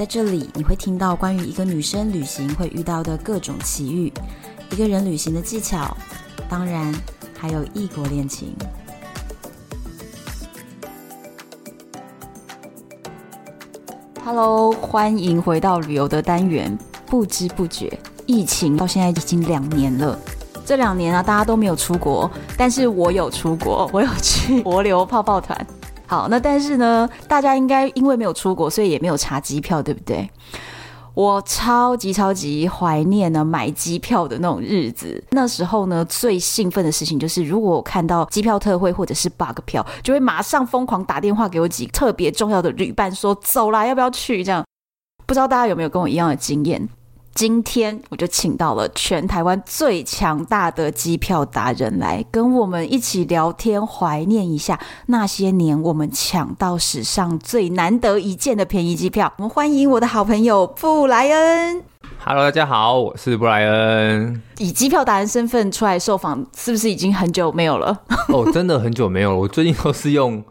在这里，你会听到关于一个女生旅行会遇到的各种奇遇，一个人旅行的技巧，当然还有异国恋情。Hello，欢迎回到旅游的单元。不知不觉，疫情到现在已经两年了。这两年啊，大家都没有出国，但是我有出国，我有去 帛琉泡泡团。好，那但是呢，大家应该因为没有出国，所以也没有查机票，对不对？我超级超级怀念呢买机票的那种日子。那时候呢，最兴奋的事情就是，如果我看到机票特惠或者是 bug 票，就会马上疯狂打电话给我几个特别重要的旅伴，说走啦，要不要去？这样，不知道大家有没有跟我一样的经验？今天我就请到了全台湾最强大的机票达人来跟我们一起聊天，怀念一下那些年我们抢到史上最难得一见的便宜机票。我们欢迎我的好朋友布莱恩。Hello，大家好，我是布莱恩。以机票达人身份出来受访，是不是已经很久没有了？哦，真的很久没有了。我最近都是用。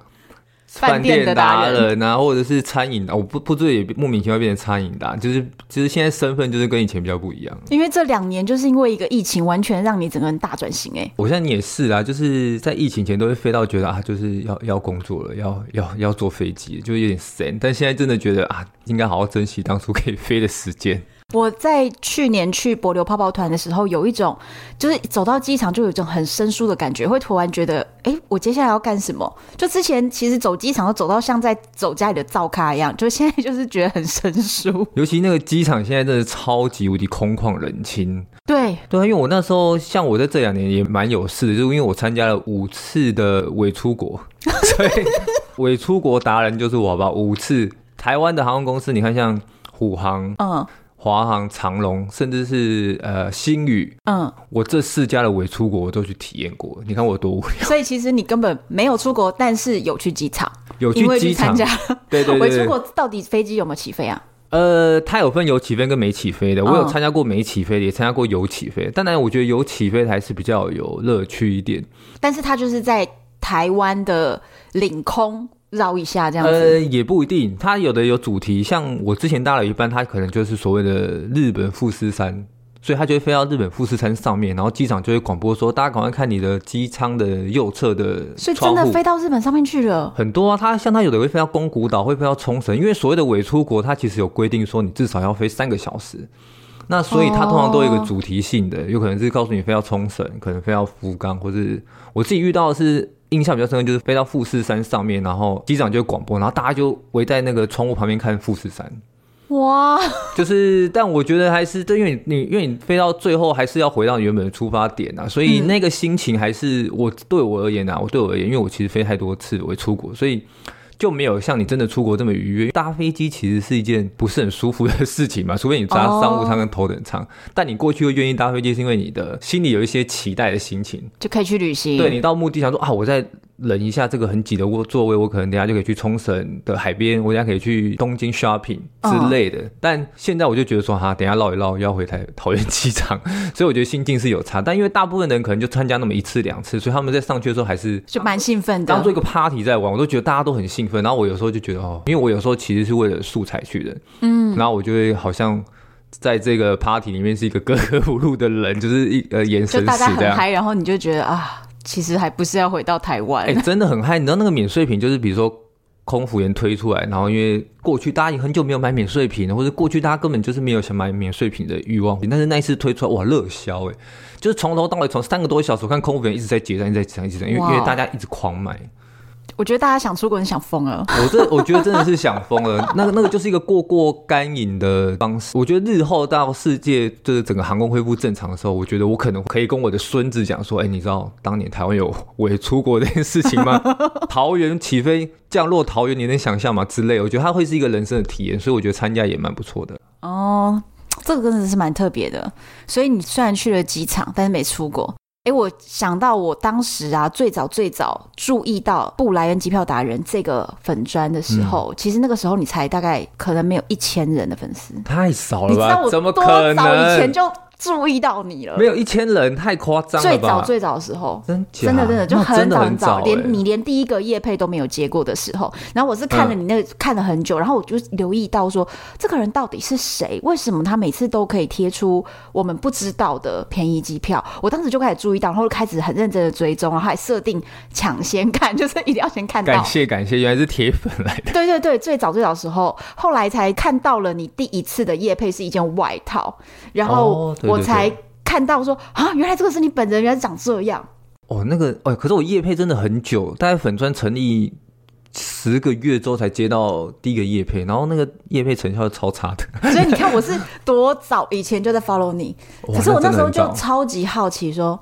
饭店达人啊，或者是餐饮的，我不不知也莫名其妙变成餐饮的，就是其实现在身份就是跟以前比较不一样。因为这两年就是因为一个疫情，完全让你整个人大转型哎。我现在也是啊，就是在疫情前都会飞到觉得啊，就是要要工作了，要要要坐飞机，就有点神。但现在真的觉得啊，应该好好珍惜当初可以飞的时间。我在去年去柏流泡泡团的时候，有一种就是走到机场就有一种很生疏的感觉，会突然觉得，哎、欸，我接下来要干什么？就之前其实走机场都走到像在走家里的灶咖一样，就现在就是觉得很生疏。尤其那个机场现在真的超级无敌空旷冷清。对对啊，因为我那时候像我在这两年也蛮有事的，就是因为我参加了五次的伪出国，所以伪出国达人就是我吧？五次台湾的航空公司，你看像虎航，嗯。华航、长龙，甚至是呃星宇，嗯，我这四家的伪出国我都去体验过。你看我多无聊。所以其实你根本没有出国，但是有去机场，有去机场参加。对 对对，伪出国到底飞机有没有起飞啊？呃，它有分有起飞跟没起飞的。我有参加过没起飞的，也参加过有起飞。当然，我觉得有起飞的还是比较有乐趣一点。但是它就是在台湾的领空。绕一下这样子，呃，也不一定。它有的有主题，像我之前搭了一班，它可能就是所谓的日本富士山，所以它就会飞到日本富士山上面，然后机场就会广播说：“大家赶快看你的机舱的右侧的。”所以真的飞到日本上面去了。很多啊，它像它有的会飞到宫古岛，会飞到冲绳，因为所谓的伪出国，它其实有规定说你至少要飞三个小时。那所以它通常都有一个主题性的，有可能是告诉你飞到冲绳，可能飞到福冈，或是我自己遇到的是。印象比较深刻就是飞到富士山上面，然后机长就广播，然后大家就围在那个窗户旁边看富士山。哇！就是，但我觉得还是，对，因为你因为你飞到最后还是要回到原本的出发点啊，所以那个心情还是我对我而言啊，我对我而言，因为我其实飞太多次我会出国，所以。就没有像你真的出国这么愉悦。搭飞机其实是一件不是很舒服的事情嘛，除非你搭商务舱跟头等舱。Oh. 但你过去又愿意搭飞机，是因为你的心里有一些期待的心情，就可以去旅行。对，你到目的想说啊，我在。忍一下这个很挤的卧座位，我可能等下就可以去冲绳的海边，我等下可以去东京 shopping 之类的。哦、但现在我就觉得说，哈，等下绕一绕要回台桃园机场，所以我觉得心境是有差。但因为大部分人可能就参加那么一次两次，所以他们在上去的时候还是就蛮兴奋的，当做一个 party 在玩。我都觉得大家都很兴奋。然后我有时候就觉得哦，因为我有时候其实是为了素材去的，嗯，然后我就会好像在这个 party 里面是一个格格不入的人，就是一呃眼神死这样，就大家很嗨，然后你就觉得啊。其实还不是要回到台湾，哎、欸，真的很嗨！你知道那个免税品，就是比如说空服员推出来，然后因为过去大家也很久没有买免税品，或者过去大家根本就是没有想买免税品的欲望，但是那一次推出来，哇，热销哎，就是从头到尾，从三个多小时，我看空服员一直在结账，一直在结账，一直在，因为因为大家一直狂买。我觉得大家想出国人想疯了，我这我觉得真的是想疯了。那个那个就是一个过过干瘾的方式。我觉得日后到世界就是整个航空恢复正常的时候，我觉得我可能可以跟我的孙子讲说：“哎、欸，你知道当年台湾有伪出国这件事情吗？桃园起飞降落桃园，你能想象吗？之类，我觉得它会是一个人生的体验，所以我觉得参加也蛮不错的。哦，这个真的是蛮特别的。所以你虽然去了机场，但是没出国。哎，我想到我当时啊，最早最早注意到布莱恩机票达人这个粉砖的时候，嗯、其实那个时候你才大概可能没有一千人的粉丝，太少了吧？你知道我怎么可能？早以前就。注意到你了，没有一千人太夸张了。最早最早的时候，真真的真的就很早很早，连你连第一个夜配都没有接过的时候，然后我是看了你那个看了很久，然后我就留意到说，这个人到底是谁？为什么他每次都可以贴出我们不知道的便宜机票？我当时就开始注意到，然后开始很认真的追踪，然后还设定抢先看，就是一定要先看到。感谢感谢，原来是铁粉来的。对对对，最早最早的时候，后来才看到了你第一次的夜配是一件外套，然后我才。看到说啊，原来这个是你本人，原来长这样。哦，那个哦，可是我叶配真的很久，大概粉专成立十个月之后才接到第一个叶配，然后那个叶配成效是超差的。所以你看，我是多早以前就在 follow 你，可是我那时候就超级好奇说。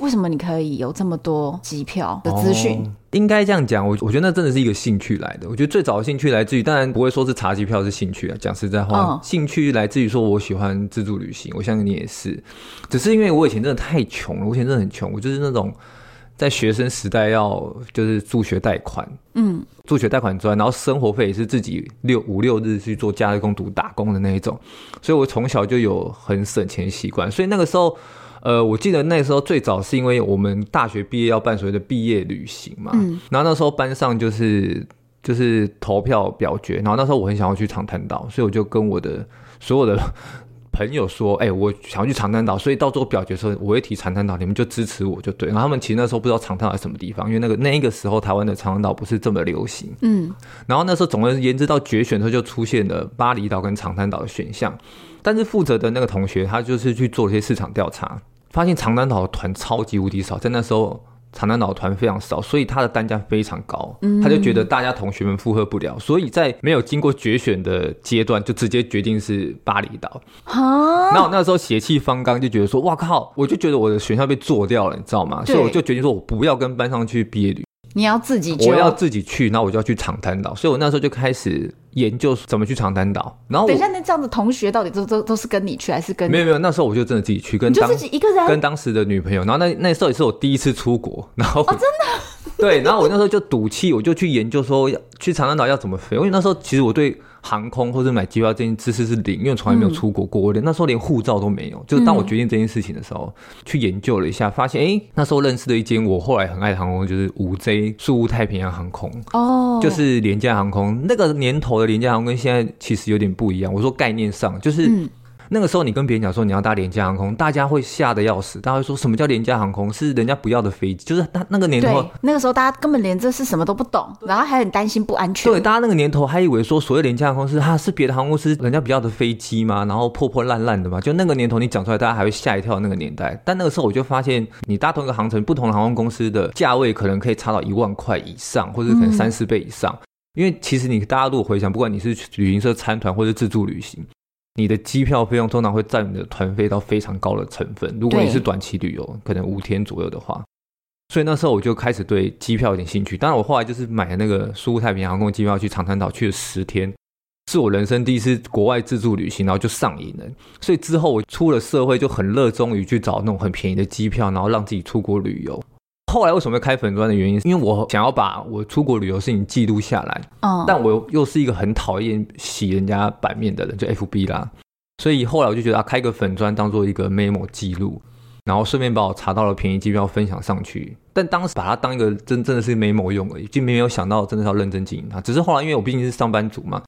为什么你可以有这么多机票的资讯？哦，应该这样讲，我我觉得那真的是一个兴趣来的。我觉得最早的兴趣来自于，当然不会说是查机票是兴趣啊。讲实在话，哦、兴趣来自于说我喜欢自助旅行。我相信你也是，只是因为我以前真的太穷了，我以前真的很穷，我就是那种在学生时代要就是助学贷款，嗯，助学贷款之外，然后生活费也是自己六五六日去做假日工读打工的那一种，所以我从小就有很省钱习惯，所以那个时候。呃，我记得那时候最早是因为我们大学毕业要办所谓的毕业旅行嘛，嗯，然后那时候班上就是就是投票表决，然后那时候我很想要去长滩岛，所以我就跟我的所有的 朋友说，哎、欸，我想要去长滩岛，所以到最后表决的时候我会提长滩岛，你们就支持我就对。然后他们其实那时候不知道长滩岛是什么地方，因为那个那一个时候台湾的长滩岛不是这么流行，嗯，然后那时候总而言之到决选的时候就出现了巴厘岛跟长滩岛的选项。但是负责的那个同学，他就是去做一些市场调查，发现长滩岛的团超级无敌少，在那时候长滩岛团非常少，所以他的单价非常高，他就觉得大家同学们负荷不了，所以在没有经过决选的阶段，就直接决定是巴厘岛。哈，那我那时候血气方刚，就觉得说，哇靠，我就觉得我的学校被做掉了，你知道吗？所以我就决定说我不要跟班上去毕业旅。你要自己，我要自己去，那我就要去长滩岛，所以我那时候就开始研究怎么去长滩岛。然后等一下，那这样的同学到底都都都是跟你去，还是跟？没有没有，那时候我就真的自己去，跟当就自己一个人，跟当时的女朋友。然后那那时候也是我第一次出国，然后哦，真的 对，然后我那时候就赌气，我就去研究说要去长滩岛要怎么飞，因为那时候其实我对。航空或者买机票这件知识是零，因为从来没有出国过，我连那时候连护照都没有。就是当我决定这件事情的时候，去研究了一下，发现哎，那时候认识的一间我后来很爱的航空，就是五 J 树屋太平洋航空哦，就是廉价航空。那个年头的廉价航空跟现在其实有点不一样。我说概念上就是。那个时候，你跟别人讲说你要搭廉价航空，大家会吓得要死。大家会说什么叫廉价航空？是人家不要的飞机，就是他那个年头。那个时候大家根本连这是什么都不懂，然后还很担心不安全。对，大家那个年头还以为说所谓廉价航空是它是别的航空公司人家不要的飞机吗？然后破破烂烂的嘛。就那个年头你讲出来，大家还会吓一跳。那个年代，但那个时候我就发现，你搭同一个航程，不同的航空公司的价位可能可以差到一万块以上，或者可能三四倍以上。嗯、因为其实你大家如果回想，不管你是旅行社参团或者自助旅行。你的机票费用通常会占你的团费到非常高的成分。如果你是短期旅游，可能五天左右的话，所以那时候我就开始对机票有点兴趣。当然，我后来就是买了那个苏太平洋航空机票去长滩岛去了十天，是我人生第一次国外自助旅行，然后就上瘾了。所以之后我出了社会就很热衷于去找那种很便宜的机票，然后让自己出国旅游。后来为什么会开粉砖的原因，因为我想要把我出国旅游事情记录下来。嗯，但我又是一个很讨厌洗人家版面的人，就 FB 啦。所以后来我就觉得啊，开个粉砖当做一个 memo 记录，然后顺便把我查到了便宜机票分享上去。但当时把它当一个真真的是 memo 用而已，就没有想到真的是要认真经营它。只是后来因为我毕竟是上班族嘛，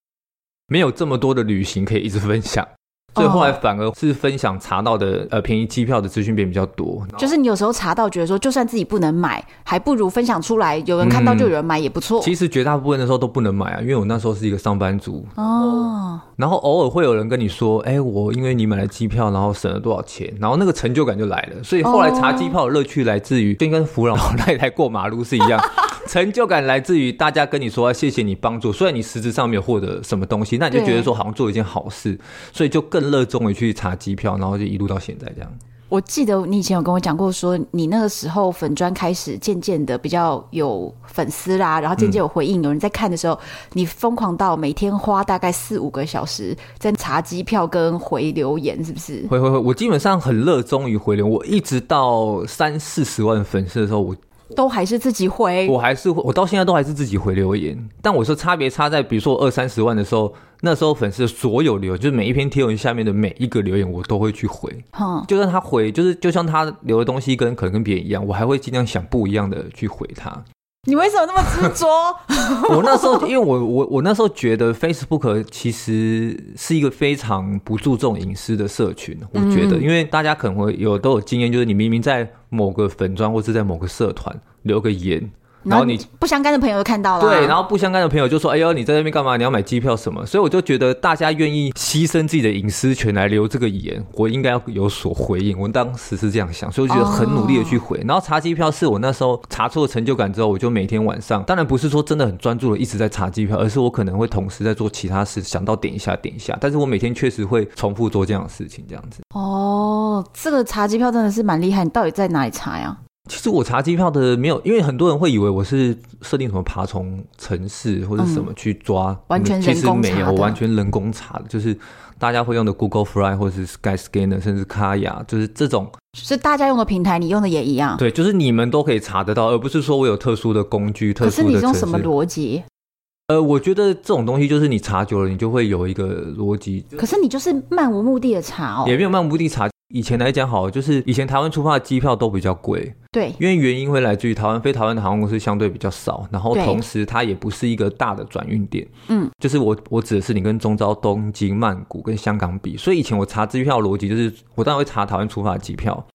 没有这么多的旅行可以一直分享。所以后来反而是分享查到的呃便宜机票的资讯变比较多。就是你有时候查到觉得说，就算自己不能买，还不如分享出来，有人看到就有人买也不错。嗯、其实绝大部分的时候都不能买啊，因为我那时候是一个上班族哦。然后偶尔会有人跟你说，哎、欸，我因为你买了机票，然后省了多少钱，然后那个成就感就来了。所以后来查机票的乐趣来自于，就跟扶老太太过马路是一样，成就感来自于大家跟你说谢谢你帮助，虽然你实质上没有获得什么东西，那你就觉得说好像做一件好事，所以就更。热衷于去查机票，然后就一路到现在这样。我记得你以前有跟我讲过，说你那个时候粉砖开始渐渐的比较有粉丝啦，然后渐渐有回应，有人在看的时候，你疯狂到每天花大概四五个小时在查机票跟回留言，是不是？回回回，我基本上很热衷于回流，我一直到三四十万粉丝的时候，我。都还是自己回，我还是我到现在都还是自己回留言。但我说差别差在，比如说二三十万的时候，那时候粉丝的所有留言，就是每一篇贴文下面的每一个留言，我都会去回。嗯，就算他回，就是就像他留的东西跟可能跟别人一样，我还会尽量想不一样的去回他。你为什么那么执着？我那时候，因为我我我那时候觉得 Facebook 其实是一个非常不注重隐私的社群。我觉得，因为大家可能会有都有经验，就是你明明在某个粉专或是在某个社团留个言。然后你不相干的朋友都看到了，对，然后不相干的朋友就说：“哎呦，你在那边干嘛？你要买机票什么？”所以我就觉得大家愿意牺牲自己的隐私权来留这个言，我应该要有所回应。我当时是这样想，所以我觉得很努力的去回。然后查机票是我那时候查出了成就感之后，我就每天晚上，当然不是说真的很专注的一直在查机票，而是我可能会同时在做其他事，想到点一下点一下。但是我每天确实会重复做这样的事情，这样子。哦，这个查机票真的是蛮厉害。你到底在哪里查呀？其实我查机票的没有，因为很多人会以为我是设定什么爬虫城市或者什么去抓，嗯、完全。其实没有，完全人工查的，就是大家会用的 Google Fly 或者是 Skyscanner，甚至 Kayak，就是这种。是大家用的平台，你用的也一样。对，就是你们都可以查得到，而不是说我有特殊的工具。特殊的。可是你用什么逻辑？呃，我觉得这种东西就是你查久了，你就会有一个逻辑。可是你就是漫无目的的查哦，也没有漫无目的查。以前来讲好，就是以前台湾出发的机票都比较贵，对，因为原因会来自于台湾飞台湾的航空公司相对比较少，然后同时它也不是一个大的转运点，嗯，就是我我指的是你跟中招东京、曼谷跟香港比，所以以前我查机票逻辑就是，我当然会查台湾出发的机票，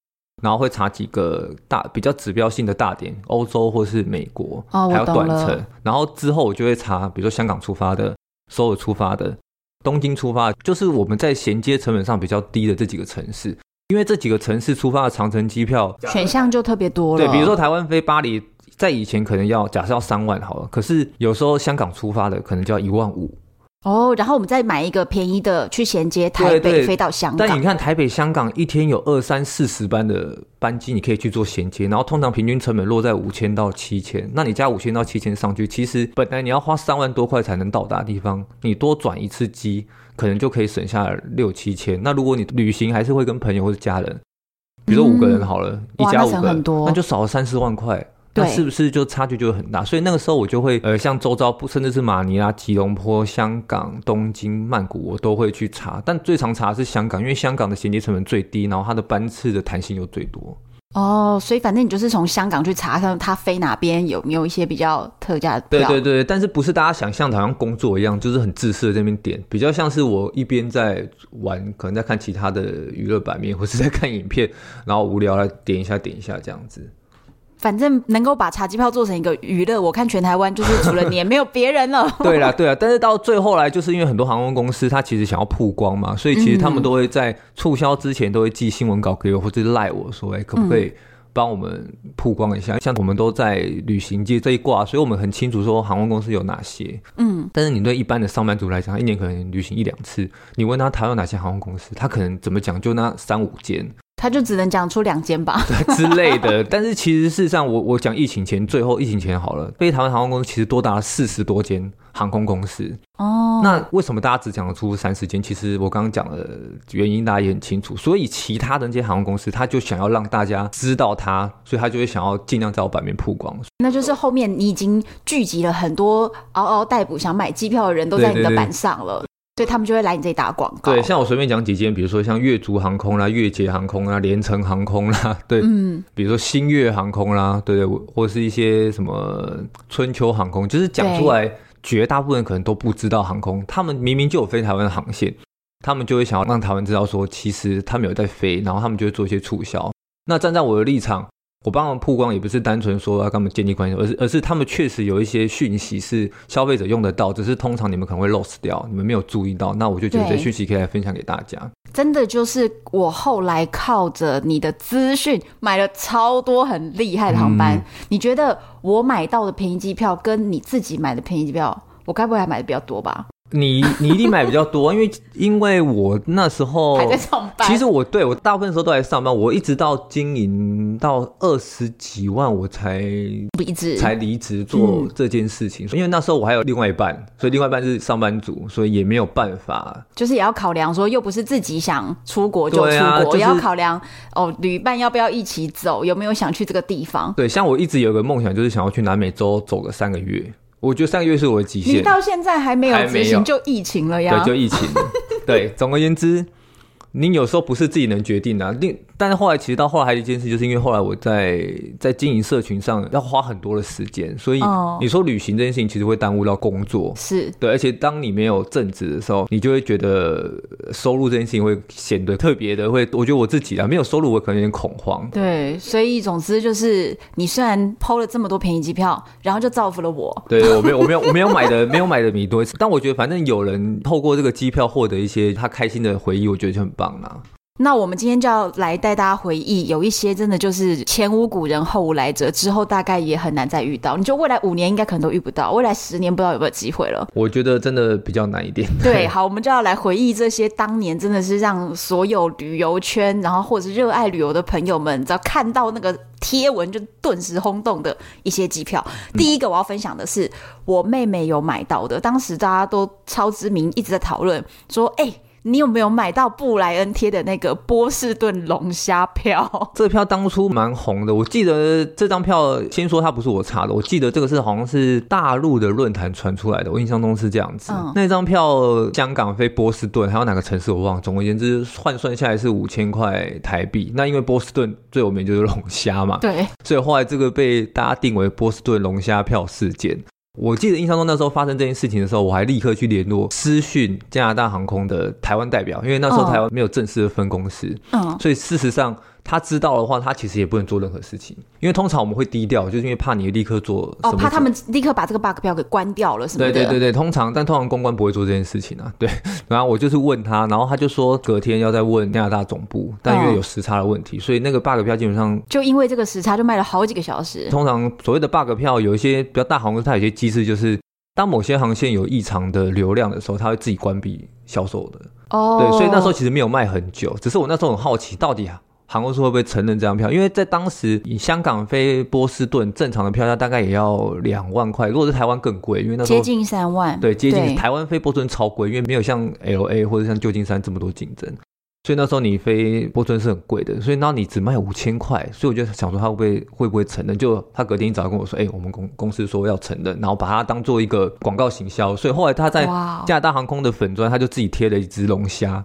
然后会查几个大比较指标性的大点，欧洲或是美国，哦，还有短程，然后之后我就会查，比如说香港出发的、所有出发的、东京出发，就是我们在衔接成本上比较低的这几个城市。因为这几个城市出发的长程机票选项就特别多了。对，比如说台湾飞巴黎，在以前可能要假设要三万好了，可是有时候香港出发的可能就要一万五。哦，然后我们再买一个便宜的去衔接台北飞到香港。但你看台北、香港一天有二三四十班的班机，你可以去做衔接，然后通常平均成本落在五千到七千。那你加五千到七千上去，其实本来你要花三万多块才能到达地方，你多转一次机。可能就可以省下六七千。那如果你旅行还是会跟朋友或者家人，比如说五个人好了，嗯、一家五个人，那，那就少了三四万块，那是不是就差距就会很大？所以那个时候我就会呃，像周遭甚至是马尼拉、吉隆坡、香港、东京、曼谷，我都会去查。但最常查的是香港，因为香港的衔接成本最低，然后它的班次的弹性又最多。哦，所以反正你就是从香港去查看它飞哪边有没有一些比较特价的票。对对对，但是不是大家想象的，好像工作一样，就是很自私的在那边点，比较像是我一边在玩，可能在看其他的娱乐版面，或是在看影片，然后无聊来点一下点一下这样子。反正能够把茶机票做成一个娱乐，我看全台湾就是除了你也没有别人了。对啦，对啦，但是到最后来，就是因为很多航空公司它其实想要曝光嘛，所以其实他们都会在促销之前都会寄新闻稿给我，或者赖我说，哎，可不可以帮我们曝光一下？嗯、像我们都在旅行界这一挂，所以我们很清楚说航空公司有哪些。嗯，但是你对一般的上班族来讲，一年可能旅行一两次，你问他台湾哪些航空公司，他可能怎么讲，就那三五间。他就只能讲出两间吧，对之类的。但是其实事实上我，我我讲疫情前，最后疫情前好了，飞台湾航空公司其实多达了四十多间航空公司。哦，那为什么大家只讲得出三十间？其实我刚刚讲的原因大家也很清楚。所以其他的那些航空公司，他就想要让大家知道他，所以他就会想要尽量在我版面曝光。那就是后面你已经聚集了很多嗷嗷待哺想买机票的人都在你的板上了。所以他们就会来你这里打广告。对，像我随便讲几间，比如说像越足航空啦、越捷航空啦、联程航空啦，对，嗯，比如说星越航空啦，对对，或是一些什么春秋航空，就是讲出来，绝大部分可能都不知道航空，他们明明就有飞台湾的航线，他们就会想要让台湾知道说，其实他们有在飞，然后他们就会做一些促销。那站在我的立场。我帮他们曝光，也不是单纯说要跟他们建立关系，而是而是他们确实有一些讯息是消费者用得到，只是通常你们可能会 lost 掉，你们没有注意到。那我就觉得这讯息可以来分享给大家。真的就是我后来靠着你的资讯买了超多很厉害的航班。嗯、你觉得我买到的便宜机票跟你自己买的便宜机票，我该不会还买的比较多吧？你你一定买比较多，因为因为我那时候还在上班。其实我对我大部分时候都在上班，我一直到经营到二十几万我才离职，才离职做这件事情。因为那时候我还有另外一半，所以另外一半是上班族，所以也没有办法。就是也要考量说，又不是自己想出国就出国，也要考量哦，旅伴要不要一起走，有没有想去这个地方？对，像我一直有个梦想，就是想要去南美洲走个三个月。我觉得三个月是我的极限。你到现在还没有执行，就疫情了呀？对，就疫情。对，总而言之。你有时候不是自己能决定的，啊，另但是后来其实到后来还有一件事，就是因为后来我在在经营社群上要花很多的时间，所以你说旅行这件事情其实会耽误到工作，是。对，而且当你没有正职的时候，你就会觉得收入这件事情会显得特别的会，我觉得我自己啊没有收入我可能有点恐慌，对，所以总之就是你虽然 PO 了这么多便宜机票，然后就造福了我，对，我没有我没有我没有买的没有买的米多，但我觉得反正有人透过这个机票获得一些他开心的回忆，我觉得就很棒。那我们今天就要来带大家回忆，有一些真的就是前无古人后无来者，之后大概也很难再遇到。你就未来五年应该可能都遇不到，未来十年不知道有没有机会了。我觉得真的比较难一点。对，好，我们就要来回忆这些当年真的是让所有旅游圈，然后或者是热爱旅游的朋友们，只要看到那个贴文就顿时轰动的一些机票。第一个我要分享的是我妹妹有买到的，当时大家都超知名，一直在讨论说，哎、欸。你有没有买到布莱恩贴的那个波士顿龙虾票？这个票当初蛮红的，我记得这张票，先说它不是我查的，我记得这个是好像是大陆的论坛传出来的，我印象中是这样子。嗯、那张票香港飞波士顿，还有哪个城市我忘了，总而言之换算下来是五千块台币。那因为波士顿最有名就是龙虾嘛，对，所以后来这个被大家定为波士顿龙虾票事件。我记得印象中那时候发生这件事情的时候，我还立刻去联络私讯加拿大航空的台湾代表，因为那时候台湾没有正式的分公司，嗯，所以事实上。他知道的话，他其实也不能做任何事情，因为通常我们会低调，就是因为怕你立刻做。哦，怕他们立刻把这个 bug 票给关掉了，是吗？对对对对，通常但通常公关不会做这件事情啊。对，然后我就是问他，然后他就说隔天要再问加拿大总部，但因为有时差的问题，哦、所以那个 bug 票基本上就因为这个时差就卖了好几个小时。通常所谓的 bug 票有一些比较大航空，它有些机制就是当某些航线有异常的流量的时候，它会自己关闭销售的。哦，对，所以那时候其实没有卖很久，只是我那时候很好奇到底啊。航空公司会不会承认这张票？因为在当时，以香港飞波士顿正常的票价大概也要两万块，如果是台湾更贵，因为那时候接近三万。对，接近台湾飞波士顿超贵，因为没有像 LA 或者像旧金山这么多竞争。所以那时候你飞波士顿是很贵的，所以那你只卖五千块，所以我就想说他会不会会不会承认？就他隔天一早跟我说，哎、欸，我们公公司说要承认，然后把它当做一个广告行销。所以后来他在加拿大航空的粉砖，他就自己贴了一只龙虾。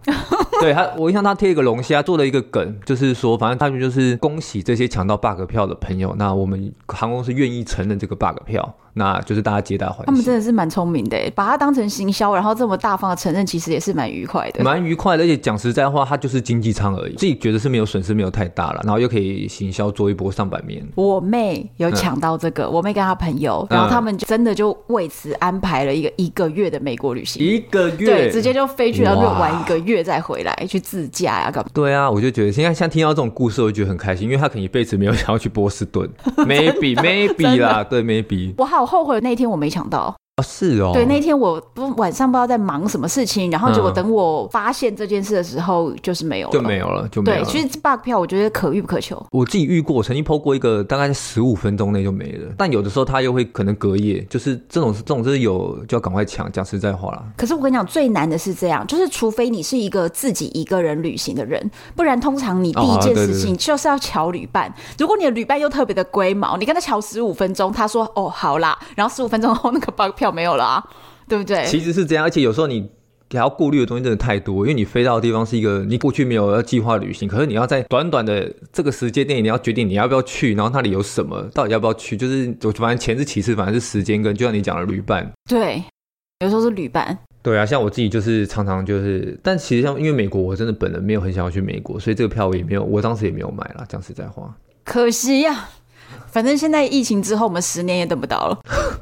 对他，我印象他贴一个龙虾，做了一个梗，就是说，反正他们就是恭喜这些抢到 bug 票的朋友。那我们航空公司愿意承认这个 bug 票。那就是大家皆大欢喜。他们真的是蛮聪明的，把它当成行销，然后这么大方的承认，其实也是蛮愉快的。蛮愉快的，而且讲实在话，它就是经济舱而已，自己觉得是没有损失，没有太大了，然后又可以行销做一波上百面。我妹有抢到这个，嗯、我妹跟她朋友，然后他们就真的就为此安排了一个一个月的美国旅行，一个月，对，直接就飞去，然后就玩一个月再回来去自驾呀，干嘛？对啊，我就觉得现在像听到这种故事，我就觉得很开心，因为他可能一辈子没有想要去波士顿，maybe maybe 啦，对，maybe。我好后悔那天我。没抢到。是哦，对，那天我不晚上不知道在忙什么事情，然后结果等我发现这件事的时候，就是没有了，就没有了，就没有了。对，其实 bug 票我觉得可遇不可求。我自己遇过，曾经 PO 过一个，大概在十五分钟内就没了。但有的时候他又会可能隔夜，就是这种这种就是有就要赶快抢。讲实在话啦，可是我跟你讲，最难的是这样，就是除非你是一个自己一个人旅行的人，不然通常你第一件事情就是要瞧旅伴。如果你的旅伴又特别的龟毛，你跟他瞧十五分钟，他说哦好啦，然后十五分钟后那个 bug 票没有了啊。对不对？其实是这样，而且有时候你还要顾虑的东西真的太多，因为你飞到的地方是一个你过去没有要计划旅行，可是你要在短短的这个时间内，你要决定你要不要去，然后那里有什么，到底要不要去，就是我反正钱是其次，反正是时间跟就像你讲的旅伴。对，有时候是旅伴。对啊，像我自己就是常常就是，但其实像因为美国，我真的本人没有很想要去美国，所以这个票我也没有，我当时也没有买啦。讲实在话，可惜呀、啊。反正现在疫情之后，我们十年也等不到了。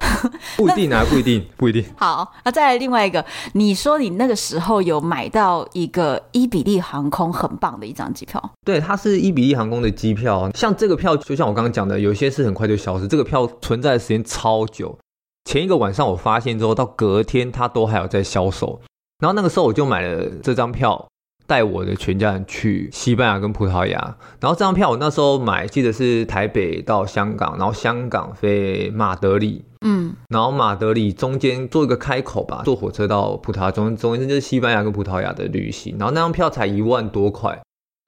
不一定啊，不一定，不一定。好，那再来另外一个，你说你那个时候有买到一个伊比利航空很棒的一张机票？对，它是伊比利航空的机票。像这个票，就像我刚刚讲的，有些是很快就消失，这个票存在的时间超久。前一个晚上我发现之后，到隔天它都还有在销售。然后那个时候我就买了这张票。带我的全家人去西班牙跟葡萄牙，然后这张票我那时候买，记得是台北到香港，然后香港飞马德里，嗯，然后马德里中间做一个开口吧，坐火车到葡萄牙中中间就是西班牙跟葡萄牙的旅行，然后那张票才一万多块，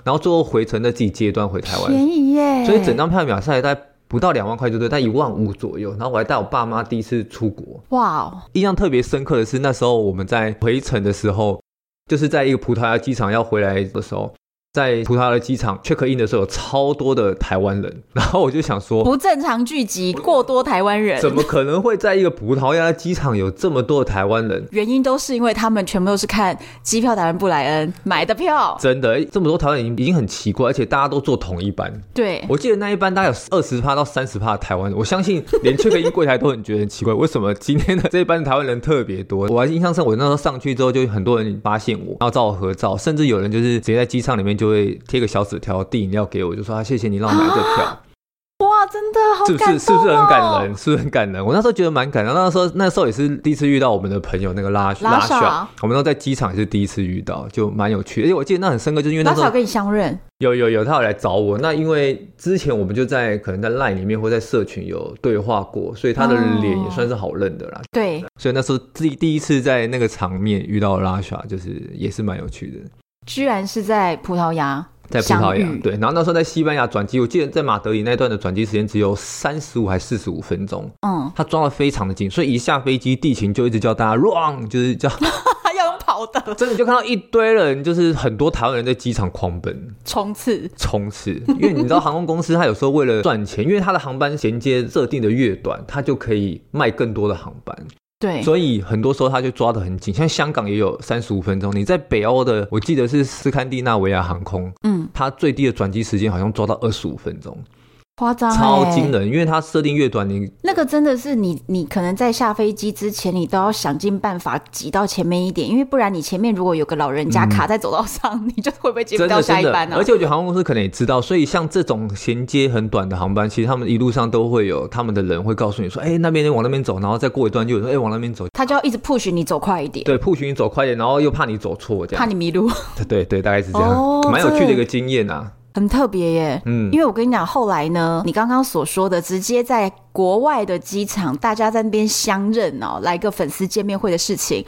然后最后回程的自己接段回台湾，便宜耶，所以整张票秒下来大概不到两万块就对，大概一万五左右，然后我还带我爸妈第一次出国，哇，印象特别深刻的是那时候我们在回程的时候。就是在一个葡萄牙机场要回来的时候。在葡萄牙的机场 check in 的时候，有超多的台湾人，然后我就想说，不正常聚集，过多台湾人，怎么可能会在一个葡萄牙的机场有这么多的台湾人？原因都是因为他们全部都是看机票达人布莱恩买的票，真的，这么多台湾人已经已经很奇怪，而且大家都坐同一班。对，我记得那一班大概有二十趴到三十趴的台湾人，我相信连 check in 柜台都很觉得很奇怪，为什么今天的这一班台湾人特别多？我还印象深，我那时候上去之后，就很多人发现我，然后找我合照，甚至有人就是直接在机场里面就会贴个小纸条递饮料给我，就说啊，谢谢你让我买这票。哇，真的好感动哦，是不是？是不是很感人？是不是很感人？我那时候觉得蛮感人。那时候那时候也是第一次遇到我们的朋友那个拉拉小，我们都在机场也是第一次遇到，就蛮有趣的。而且我记得那很深刻，就是因为那时候跟你相认，有有有，他有来找我。那因为之前我们就在可能在 LINE 里面或在社群有对话过，所以他的脸也算是好认的啦。对，所以那时候自己第一次在那个场面遇到拉小，就是也是蛮有趣的。居然是在葡萄牙。在葡萄牙，对，然后那时候在西班牙转机，我记得在马德里那段的转机时间只有三十五还四十五分钟，嗯，他抓的非常的紧，所以一下飞机地勤就一直叫大家 run，就是叫要用跑的，真的就看到一堆人，就是很多台湾人在机场狂奔。冲刺。冲刺，因为你知道航空公司它有时候为了赚钱，因为它的航班衔接设定的越短，它就可以卖更多的航班。对，所以很多时候他就抓得很紧，像香港也有三十五分钟。你在北欧的，我记得是斯堪的纳维亚航空，嗯，它最低的转机时间好像抓到二十五分钟。夸张、欸，超惊人，因为它设定越短，你那个真的是你，你可能在下飞机之前，你都要想尽办法挤到前面一点，因为不然你前面如果有个老人家卡在走道上，嗯、你就会不会接不到下一班呢、啊？而且我觉得航空公司可能也知道，所以像这种衔接很短的航班，其实他们一路上都会有他们的人会告诉你说，哎、欸，那边你往那边走，然后再过一段就有说，哎、欸，往那边走，他就要一直 push 你走快一点，对，push 你走快一点，然后又怕你走错，这样。怕你迷路，对对对，大概是这样，蛮、哦、有趣的一个经验啊。很特别耶，嗯，因为我跟你讲，后来呢，你刚刚所说的，直接在国外的机场，大家在那边相认哦，来个粉丝见面会的事情。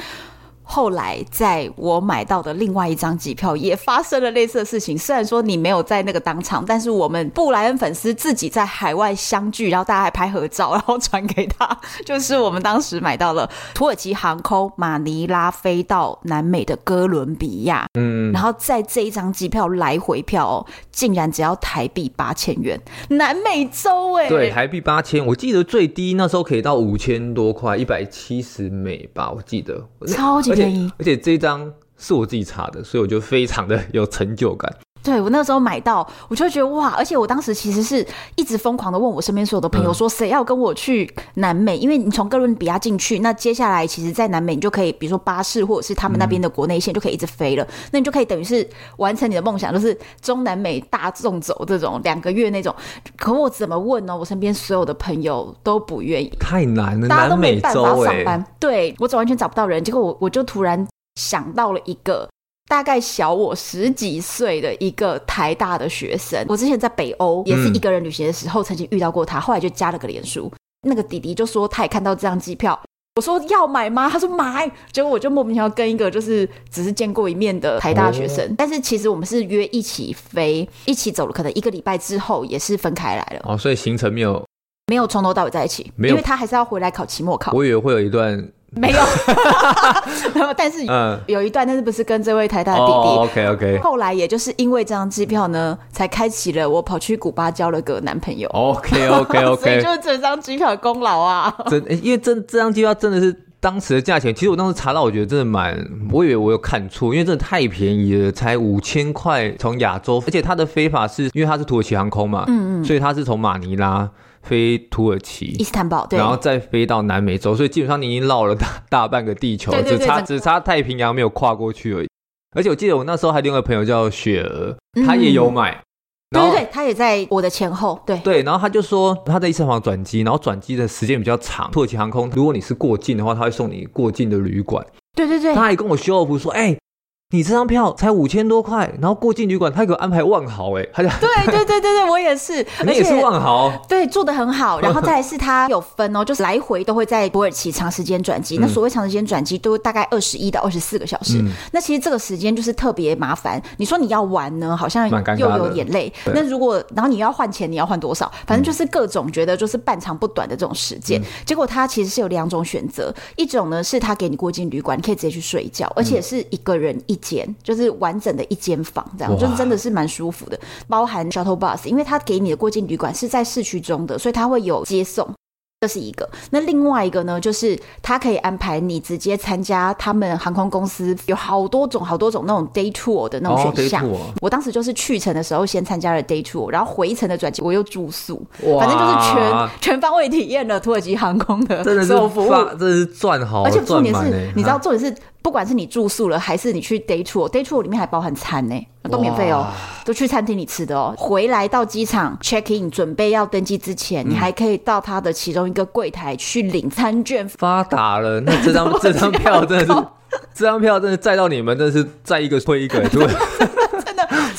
后来，在我买到的另外一张机票也发生了类似的事情。虽然说你没有在那个当场，但是我们布莱恩粉丝自己在海外相聚，然后大家还拍合照，然后传给他。就是我们当时买到了土耳其航空马尼拉飞到南美的哥伦比亚，嗯，然后在这一张机票来回票哦，竟然只要台币八千元，南美洲哎，对，台币八千，我记得最低那时候可以到五千多块，一百七十美吧，我记得超级。而且这张是我自己查的，所以我就非常的有成就感。对，我那时候买到，我就觉得哇！而且我当时其实是一直疯狂的问我身边所有的朋友说，谁要跟我去南美？因为你从哥伦比亚进去，那接下来其实，在南美你就可以，比如说巴士或者是他们那边的国内线就可以一直飞了。那你就可以等于是完成你的梦想，就是中南美大众走这种两个月那种。可我怎么问呢？我身边所有的朋友都不愿意，太难了，大家都没办法上班。对，我完全找不到人，结果我我就突然想到了一个。大概小我十几岁的一个台大的学生，我之前在北欧也是一个人旅行的时候，曾经遇到过他，后来就加了个脸书。那个弟弟就说他也看到这张机票，我说要买吗？他说买。结果我就莫名其妙跟一个就是只是见过一面的台大学生，但是其实我们是约一起飞，一起走了，可能一个礼拜之后也是分开来了。哦，所以行程没有没有从头到尾在一起，没有，因为他还是要回来考期末考。我以为会有一段。没有，但是有一段，但是不是跟这位台大的弟弟？OK OK。后来也就是因为这张机票呢，才开启了我跑去古巴交了个男朋友。OK OK OK。所以就是这张机票的功劳啊。真，因为这这张机票真的是当时的价钱，其实我当时查到，我觉得真的蛮，我以为我有看错，因为真的太便宜了，才五千块从亚洲，而且它的飞法是因为它是土耳其航空嘛，嗯嗯，所以它是从马尼拉飞土耳其伊斯坦堡，对，然后再飞到南美洲，所以基本上你已经绕了大 大半个地球，对对对，只差只差太平洋没有跨过去而已。而且我记得我那时候还有另外一个朋友叫雪儿，他也有买。嗯对对对，他也在我的前后。对对，然后他就说他在伊斯坦堡转机，然后转机的时间比较长。土耳其航空，如果你是过境的话，他会送你过境的旅馆。对对对，他还跟我修复说，哎。你这张票才五千多块，然后过境旅馆他给我安排万豪，哎，他就对对对对对，我也是，你也是万豪，对，住的很好，然后再来是他有分哦，就是来回都会在土耳其长时间转机，那所谓长时间转机都大概二十一到二十四个小时，那其实这个时间就是特别麻烦。你说你要玩呢，好像又有点累，那如果然后你要换钱，你要换多少？反正就是各种觉得就是半长不短的这种时间。结果他其实是有两种选择，一种呢是他给你过境旅馆，你可以直接去睡觉，而且是一个人一间就是完整的一间房，这样就是真的是蛮舒服的，包含 shuttle bus，因为他给你的过境旅馆是在市区中的，所以他会有接送。这是一个，那另外一个呢，就是他可以安排你直接参加他们航空公司有好多种、好多种那种 day tour 的那种选项。Oh, 我当时就是去程的时候先参加了 day tour，然后回程的转机我又住宿，反正就是全全方位体验了土耳其航空的所有服务，真的是赚好，而且重点是，你知道重点是。不管是你住宿了，还是你去 day tour，day tour 里面还包含餐呢，都免费哦，都去餐厅里吃的哦。回来到机场 check in，准备要登机之前，你还可以到他的其中一个柜台去领餐券。发达了，那这张 这张票真的是，这张票真的载到你们，真的是载一个推一个，对。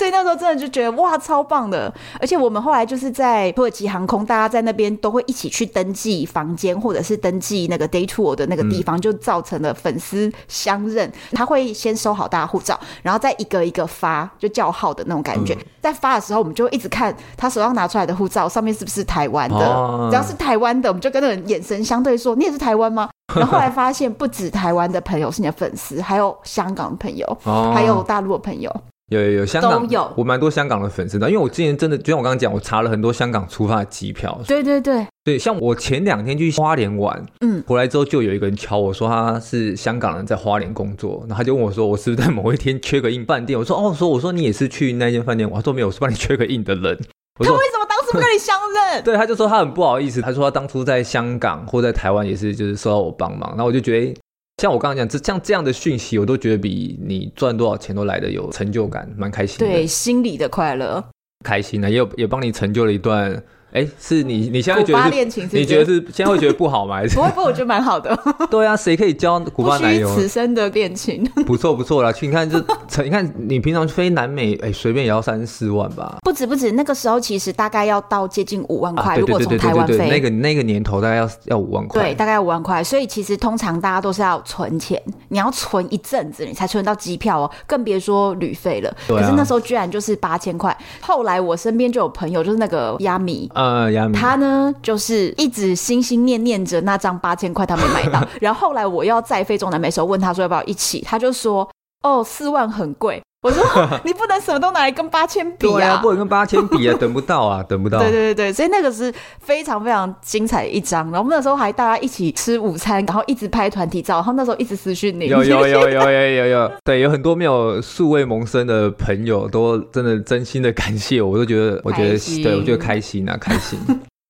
所以那时候真的就觉得哇，超棒的！而且我们后来就是在土耳其航空，大家在那边都会一起去登记房间，或者是登记那个 day tour 的那个地方，就造成了粉丝相认。他会先收好大家护照，然后再一个一个发，就叫号的那种感觉。在发的时候，我们就会一直看他手上拿出来的护照上面是不是台湾的。只要是台湾的，我们就跟那个人眼神相对说：“你也是台湾吗？” 然后后来发现，不止台湾的朋友是你的粉丝，还有香港的朋友，还有大陆的朋友。有有有香港有，我蛮多香港的粉丝的，因为我之前真的就像我刚刚讲，我查了很多香港出发的机票。对对对对，像我前两天去花莲玩，嗯，回来之后就有一个人敲我说他是香港人，在花莲工作，然后他就问我说我是不是在某一天缺个印饭店？我说哦，说我说你也是去那间饭店，我说没有，我是帮你缺个印的人。他为什么当时不跟你相认？对，他就说他很不好意思，他说他当初在香港或在台湾也是就是受到我帮忙，然后我就觉得。像我刚刚讲，这像这样的讯息，我都觉得比你赚多少钱都来的有成就感，蛮开心的。对，心里的快乐，开心的，也有也帮你成就了一段。哎，是你你现在觉得是，是，是你觉得是现在会觉得不好吗？还是不会 不会，我觉得蛮好的。对啊，谁可以交古巴男友？此生的恋情，不错不错啦。去你看这，你看你平常飞南美，哎，随便也要三四万吧？不止不止，那个时候其实大概要到接近五万块。啊、如果从台湾飞，那个那个年头大概要要五万块。对，大概五万块。所以其实通常大家都是要存钱，你要存一阵子，你才存到机票哦，更别说旅费了。啊、可是那时候居然就是八千块。后来我身边就有朋友，就是那个亚米。呃，他呢，就是一直心心念念着那张八千块，他没买到。然后后来我要再飞中南美的时候，问他说要不要一起，他就说：“哦，四万很贵。”我说：“ 你不能什么都拿来跟八千比啊！对啊，不能跟八千比啊，等不到啊，等不到。”对对对对，所以那个是非常非常精彩的一张。然后那时候还大家一起吃午餐，然后一直拍团体照。然后那时候一直私讯你，有有有有有有有，对，有很多没有素未谋生的朋友都真的真心的感谢我，我都觉得我觉得对我觉得开心啊，开心。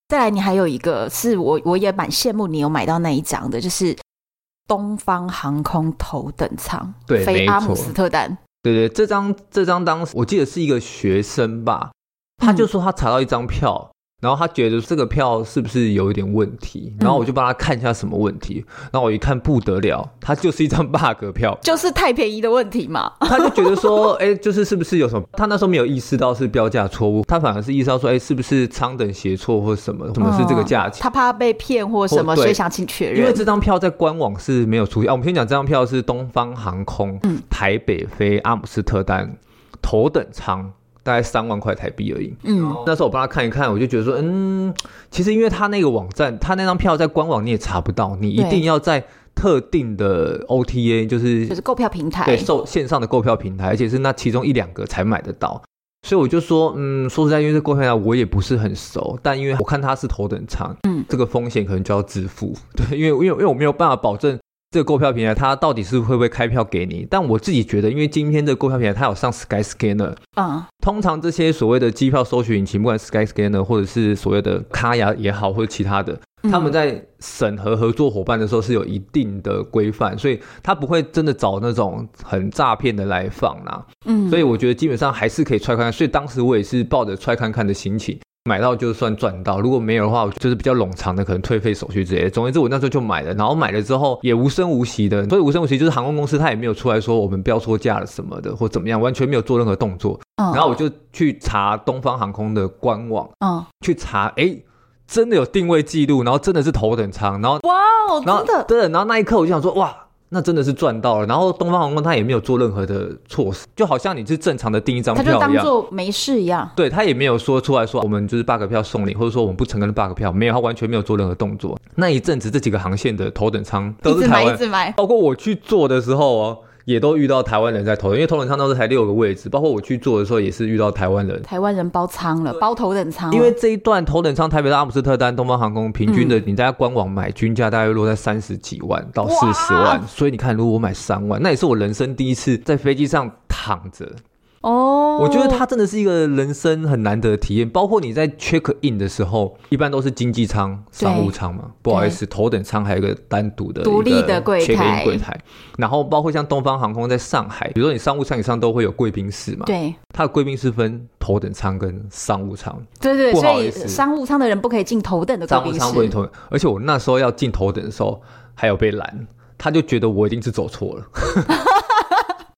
再来，你还有一个是我我也蛮羡慕你有买到那一张的，就是东方航空头等舱，对，飞阿姆斯特丹。对对，这张这张当时我记得是一个学生吧，他就说他查到一张票。然后他觉得这个票是不是有一点问题？然后我就帮他看一下什么问题。嗯、然后我一看不得了，它就是一张 bug 票，就是太便宜的问题嘛。他就觉得说，哎，就是是不是有什么？他那时候没有意识到是标价错误，他反而是意识到说，哎，是不是舱等写错或什么？什么是这个价钱？他怕被骗或什么，所以想请确认。因为这张票在官网是没有出现。啊，我们先讲这张票是东方航空，嗯，台北飞阿姆斯特丹头等舱。大概三万块台币而已。嗯，那时候我帮他看一看，我就觉得说，嗯，其实因为他那个网站，他那张票在官网你也查不到，你一定要在特定的 OTA，就是就是购票平台，对，售线上的购票平台，而且是那其中一两个才买得到。所以我就说，嗯，说实在，因为这购票平台我也不是很熟，但因为我看他是头等舱，嗯，这个风险可能就要自负。对，因为因为因为我没有办法保证这个购票平台它到底是会不会开票给你？但我自己觉得，因为今天这个购票平台它有上 Skyscanner，嗯，通常这些所谓的机票搜寻引擎，不管 Skyscanner 或者是所谓的卡雅也好，或者其他的，他们在审核合作伙伴的时候是有一定的规范，所以他不会真的找那种很诈骗的来放啦。嗯，所以我觉得基本上还是可以踹看看。所以当时我也是抱着踹看看的心情。买到就算赚到，如果没有的话，就是比较冗长的，可能退费手续之类的。总而言之，我那时候就买了，然后买了之后也无声无息的，所以无声无息就是航空公司他也没有出来说我们标错价了什么的，或怎么样，完全没有做任何动作。嗯，然后我就去查东方航空的官网，嗯，去查，哎，真的有定位记录，然后真的是头等舱，然后哇哦，真的，对，然后那一刻我就想说，哇。那真的是赚到了，然后东方航空他也没有做任何的措施，就好像你是正常的订一张票一样，他就当做没事一样。对，他也没有说出来说我们就是 bug 票送你，或者说我们不承认 bug 票，没有，他完全没有做任何动作。那一阵子这几个航线的头等舱都是买，一直买，包括我去做的时候哦。也都遇到台湾人在头等，因为头等舱当时才六个位置，包括我去坐的时候也是遇到台湾人。台湾人包舱了，包头等舱。因为这一段头等舱台北到阿姆斯特丹，东方航空平均的，你在官网买均价大概落在三十几万到四十万，所以你看，如果我买三万，那也是我人生第一次在飞机上躺着。哦，我觉得它真的是一个人生很难得的体验。包括你在 check in 的时候，一般都是经济舱、商务舱嘛。不好意思，头等舱还有一个单独的独立的柜台。柜台。然后包括像东方航空在上海，比如说你商务舱以上都会有贵宾室嘛。对，它的贵宾室分头等舱跟商务舱。对对，所以商务舱的人不可以进头等的贵宾室。商务舱不能头等。而且我那时候要进头等的时候，还有被拦，他就觉得我一定是走错了。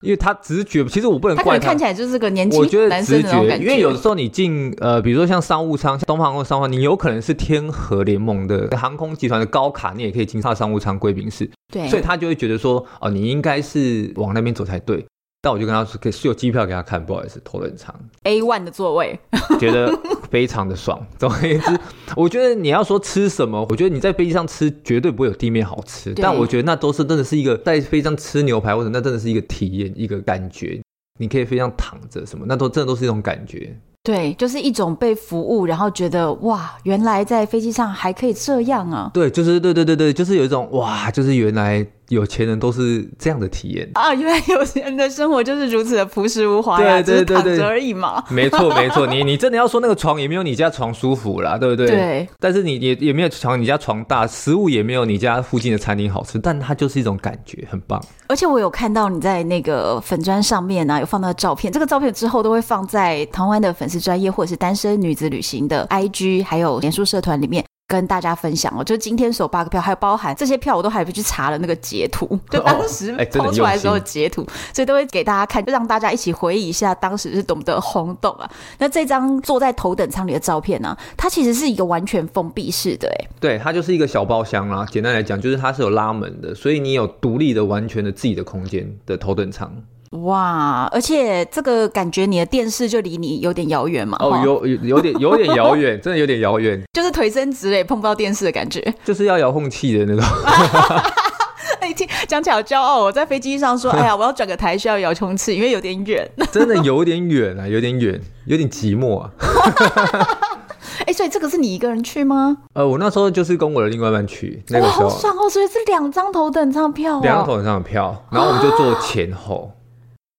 因为他直觉，其实我不能怪他。他看起来就是个年轻男生的那种感觉。因为有的时候你进呃，比如说像商务舱，像东方航空商务舱，你有可能是天河联盟的航空集团的高卡，你也可以进上商务舱贵宾室。对，所以他就会觉得说，哦，你应该是往那边走才对。但我就跟他说，可以是有机票给他看，不好意思，头等舱 A one 的座位，觉得非常的爽。总而言之，我觉得你要说吃什么，我觉得你在飞机上吃绝对不会有地面好吃。但我觉得那都是真的是一个在飞机上吃牛排或者那真的是一个体验，一个感觉。你可以飞机上躺着什么，那都真的都是一种感觉。对，就是一种被服务，然后觉得哇，原来在飞机上还可以这样啊。对，就是对对对对，就是有一种哇，就是原来。有钱人都是这样的体验啊！原来有钱人的生活就是如此的朴实无华呀，对对对对，而已嘛。没错没错，你你真的要说那个床也没有你家床舒服啦，对不对？对。但是你也也没有床你家床大，食物也没有你家附近的餐厅好吃，但它就是一种感觉，很棒。而且我有看到你在那个粉砖上面呢、啊，有放到照片，这个照片之后都会放在台湾的粉丝专业或者是单身女子旅行的 IG，还有脸书社团里面。跟大家分享哦，就今天首八个票，还有包含这些票，我都还不去查了那个截图，就当时抛出来的时候截图，所以都会给大家看，就让大家一起回忆一下当时是多么的轰动啊。那这张坐在头等舱里的照片呢、啊，它其实是一个完全封闭式的，哎，对，它就是一个小包厢啦。简单来讲，就是它是有拉门的，所以你有独立的、完全的自己的空间的头等舱。哇，而且这个感觉你的电视就离你有点遥远嘛？哦，有有有点有点遥远，真的有点遥远，就是腿伸直了也碰不到电视的感觉，就是要遥控器的那种。一 听讲起来好骄傲，我在飞机上说：“ 哎呀，我要转个台需要遥控器，因为有点远。”真的有点远啊，有点远，有点寂寞啊。哎、欸，所以这个是你一个人去吗？呃，我那时候就是跟我的另外一半去，那个时候好爽哦，所以是两张头等舱票、哦，两张头等舱的票，然后我们就坐前后。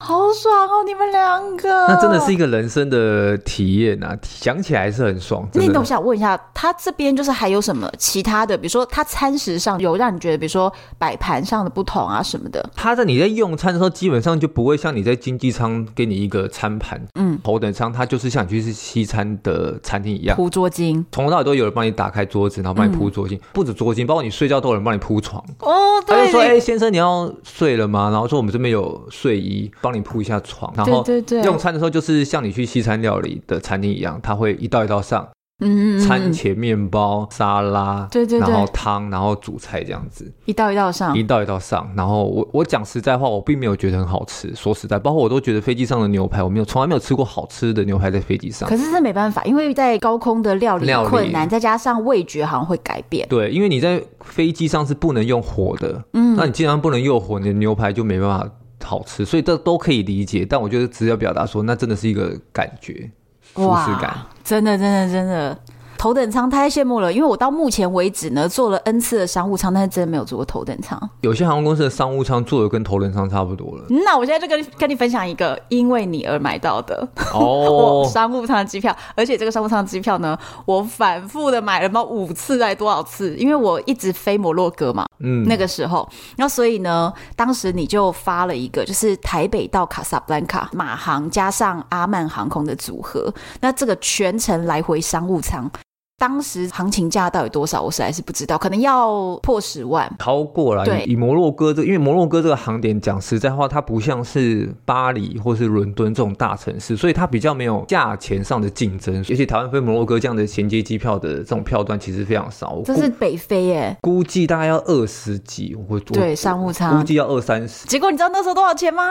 好爽哦！你们两个，那真的是一个人生的体验啊！想起来还是很爽。那我想问一下，他这边就是还有什么其他的？比如说，他餐食上有让你觉得，比如说摆盘上的不同啊什么的？他在你在用餐的时候，基本上就不会像你在经济舱给你一个餐盘，嗯，头等舱他就是像你去吃西餐的餐厅一样铺桌巾，从头到尾都有人帮你打开桌子，然后帮你铺桌巾，嗯、不止桌巾，包括你睡觉都有人帮你铺床。哦，对。他就说：“哎、欸，先生，你要睡了吗？”然后说：“我们这边有睡衣。”帮你铺一下床，然后用餐的时候就是像你去西餐料理的餐厅一样，他会一道一道上。嗯，餐前面包、沙拉，对对对，然后汤，然后主菜这样子，一道一道上，一道一道上。然后我我讲实在话，我并没有觉得很好吃。说实在，包括我都觉得飞机上的牛排，我没有从来没有吃过好吃的牛排在飞机上。可是这没办法，因为在高空的料理困难，再加上味觉好像会改变。对，因为你在飞机上是不能用火的，嗯，那你既然不能用火，你的牛排就没办法好吃。所以这都可以理解，但我觉得只要表达说，那真的是一个感觉。舒适感，真的，真的，真的。头等舱太羡慕了，因为我到目前为止呢，坐了 N 次的商务舱，但是真的没有坐过头等舱。有些航空公司的商务舱坐的跟头等舱差不多了。那我现在就跟跟你分享一个因为你而买到的哦，商务舱的机票，而且这个商务舱的机票呢，我反复的买了嘛五次还多少次？因为我一直飞摩洛哥嘛，嗯，那个时候，然后所以呢，当时你就发了一个，就是台北到卡萨布兰卡马航加上阿曼航空的组合，那这个全程来回商务舱。当时行情价到底多少？我实在是不知道，可能要破十万，超过了。对，以摩洛哥这，因为摩洛哥这个航点，讲实在话，它不像是巴黎或是伦敦这种大城市，所以它比较没有价钱上的竞争。尤其台湾飞摩洛哥这样的衔接机票的这种票段，其实非常少。这是北飞耶，估计大概要二十几，我对商务舱估计要二三十。结果你知道那时候多少钱吗？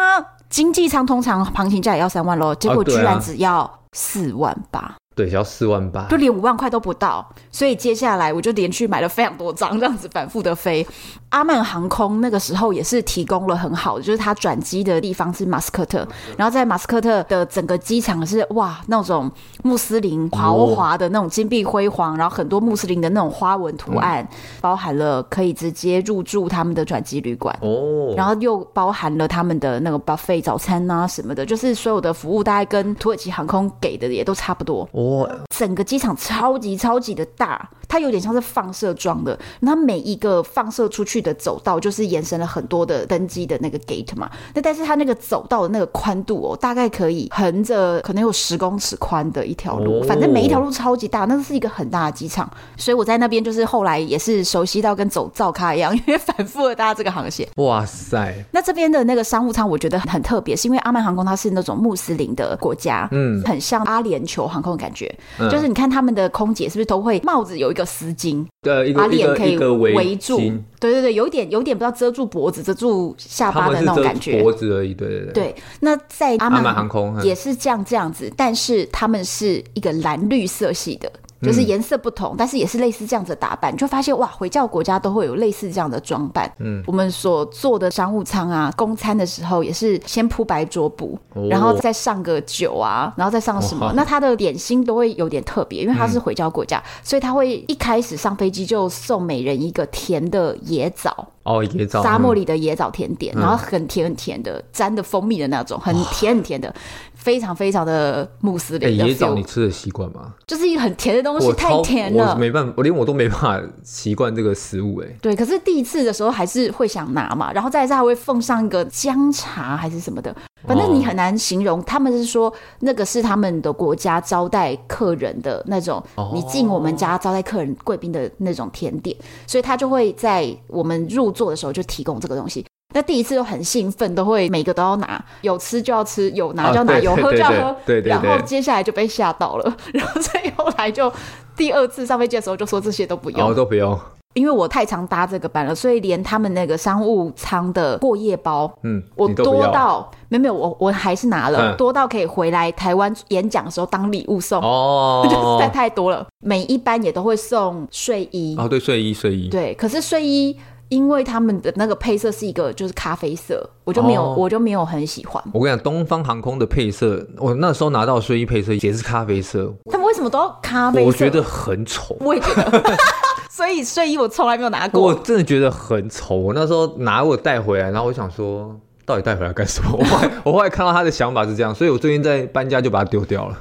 经济舱通常行情价也要三万喽，结果居然只要四万八。对，只要四万八，就连五万块都不到，所以接下来我就连续买了非常多张，这样子反复的飞。阿曼航空那个时候也是提供了很好的，就是它转机的地方是马斯克特，然后在马斯克特的整个机场是哇那种穆斯林豪华的那种金碧辉煌，然后很多穆斯林的那种花纹图案，包含了可以直接入住他们的转机旅馆。哦，然后又包含了他们的那个 buffet 早餐啊什么的，就是所有的服务大概跟土耳其航空给的也都差不多。哦，整个机场超级超级的大，它有点像是放射状的。它每一个放射出去的走道，就是延伸了很多的登机的那个 gate 嘛。那但是它那个走道的那个宽度哦，大概可以横着可能有十公尺宽的一条路，反正每一条路超级大，那是一个很大的机场。所以我在那边就是后来也是熟悉到跟走造咖一样，因为反复的搭这个航线。哇塞！那这边的那个商务舱我觉得很特别，是因为阿曼航空它是那种穆斯林的国家，嗯，很像阿联酋航空的感觉。觉，就是你看他们的空姐是不是都会帽子有一个丝巾，对，把脸可以围住，对对对，有点有点不知道遮住脖子、遮住下巴的那种感觉，脖子而已，对对对。对，那在阿曼航空也是这样这样子，但是他们是一个蓝绿色系的。就是颜色不同，嗯，但是也是类似这样子的打扮，你就发现哇，回教国家都会有类似这样的装扮。嗯，我们所坐的商务舱啊，供餐的时候也是先铺白桌布，哦，然后再上个酒啊，然后再上什么？哦，那它的点心都会有点特别，因为它是回教国家，嗯，所以他会一开始上飞机就送每人一个甜的椰枣。哦，椰枣，沙漠里的椰枣甜点，嗯，然后很甜很甜的，沾的蜂蜜的那种，很甜很甜的。非常非常的穆斯林。椰枣你吃的习惯吗？就是一个很甜的东西，太甜了，我没办法，我连我都没办法习惯这个食物哎。对，可是第一次的时候还是会想拿嘛，然后再来是还会奉上一个姜茶还是什么的，反正你很难形容。他们是说那个是他们的国家招待客人的那种，你进我们家招待客人贵宾的那种甜点，所以他就会在我们入座的时候就提供这个东西。那第一次都很兴奋，都会每个都要拿，有吃就要吃，有拿就要拿，哦、有 喝就要喝。对对，对，对，然后接下来就被吓到了，然后所以后来就第二次上飞机的时候就说这些都不用，哦，都不用。因为我太常搭这个班了，所以连他们那个商务舱的过夜包，嗯，我多到没有没有，我我还是拿了，嗯，多到可以回来台湾演讲的时候当礼物送。哦，就实在太多了。每一班也都会送睡衣。哦，对，睡衣睡衣。对，可是睡衣。因为他们的那个配色是一个就是咖啡色，我就没有、哦、我就没有很喜欢。我跟你讲，东方航空的配色，我那时候拿到睡衣配色也是咖啡色。他们为什么都要咖啡色？我觉得很丑。我也觉得。所以睡衣我从来没有拿过。我真的觉得很丑。我那时候拿我带回来，然后我想说，到底带回来干什么？我后来我后来看到他的想法是这样，所以我最近在搬家就把它丢掉了。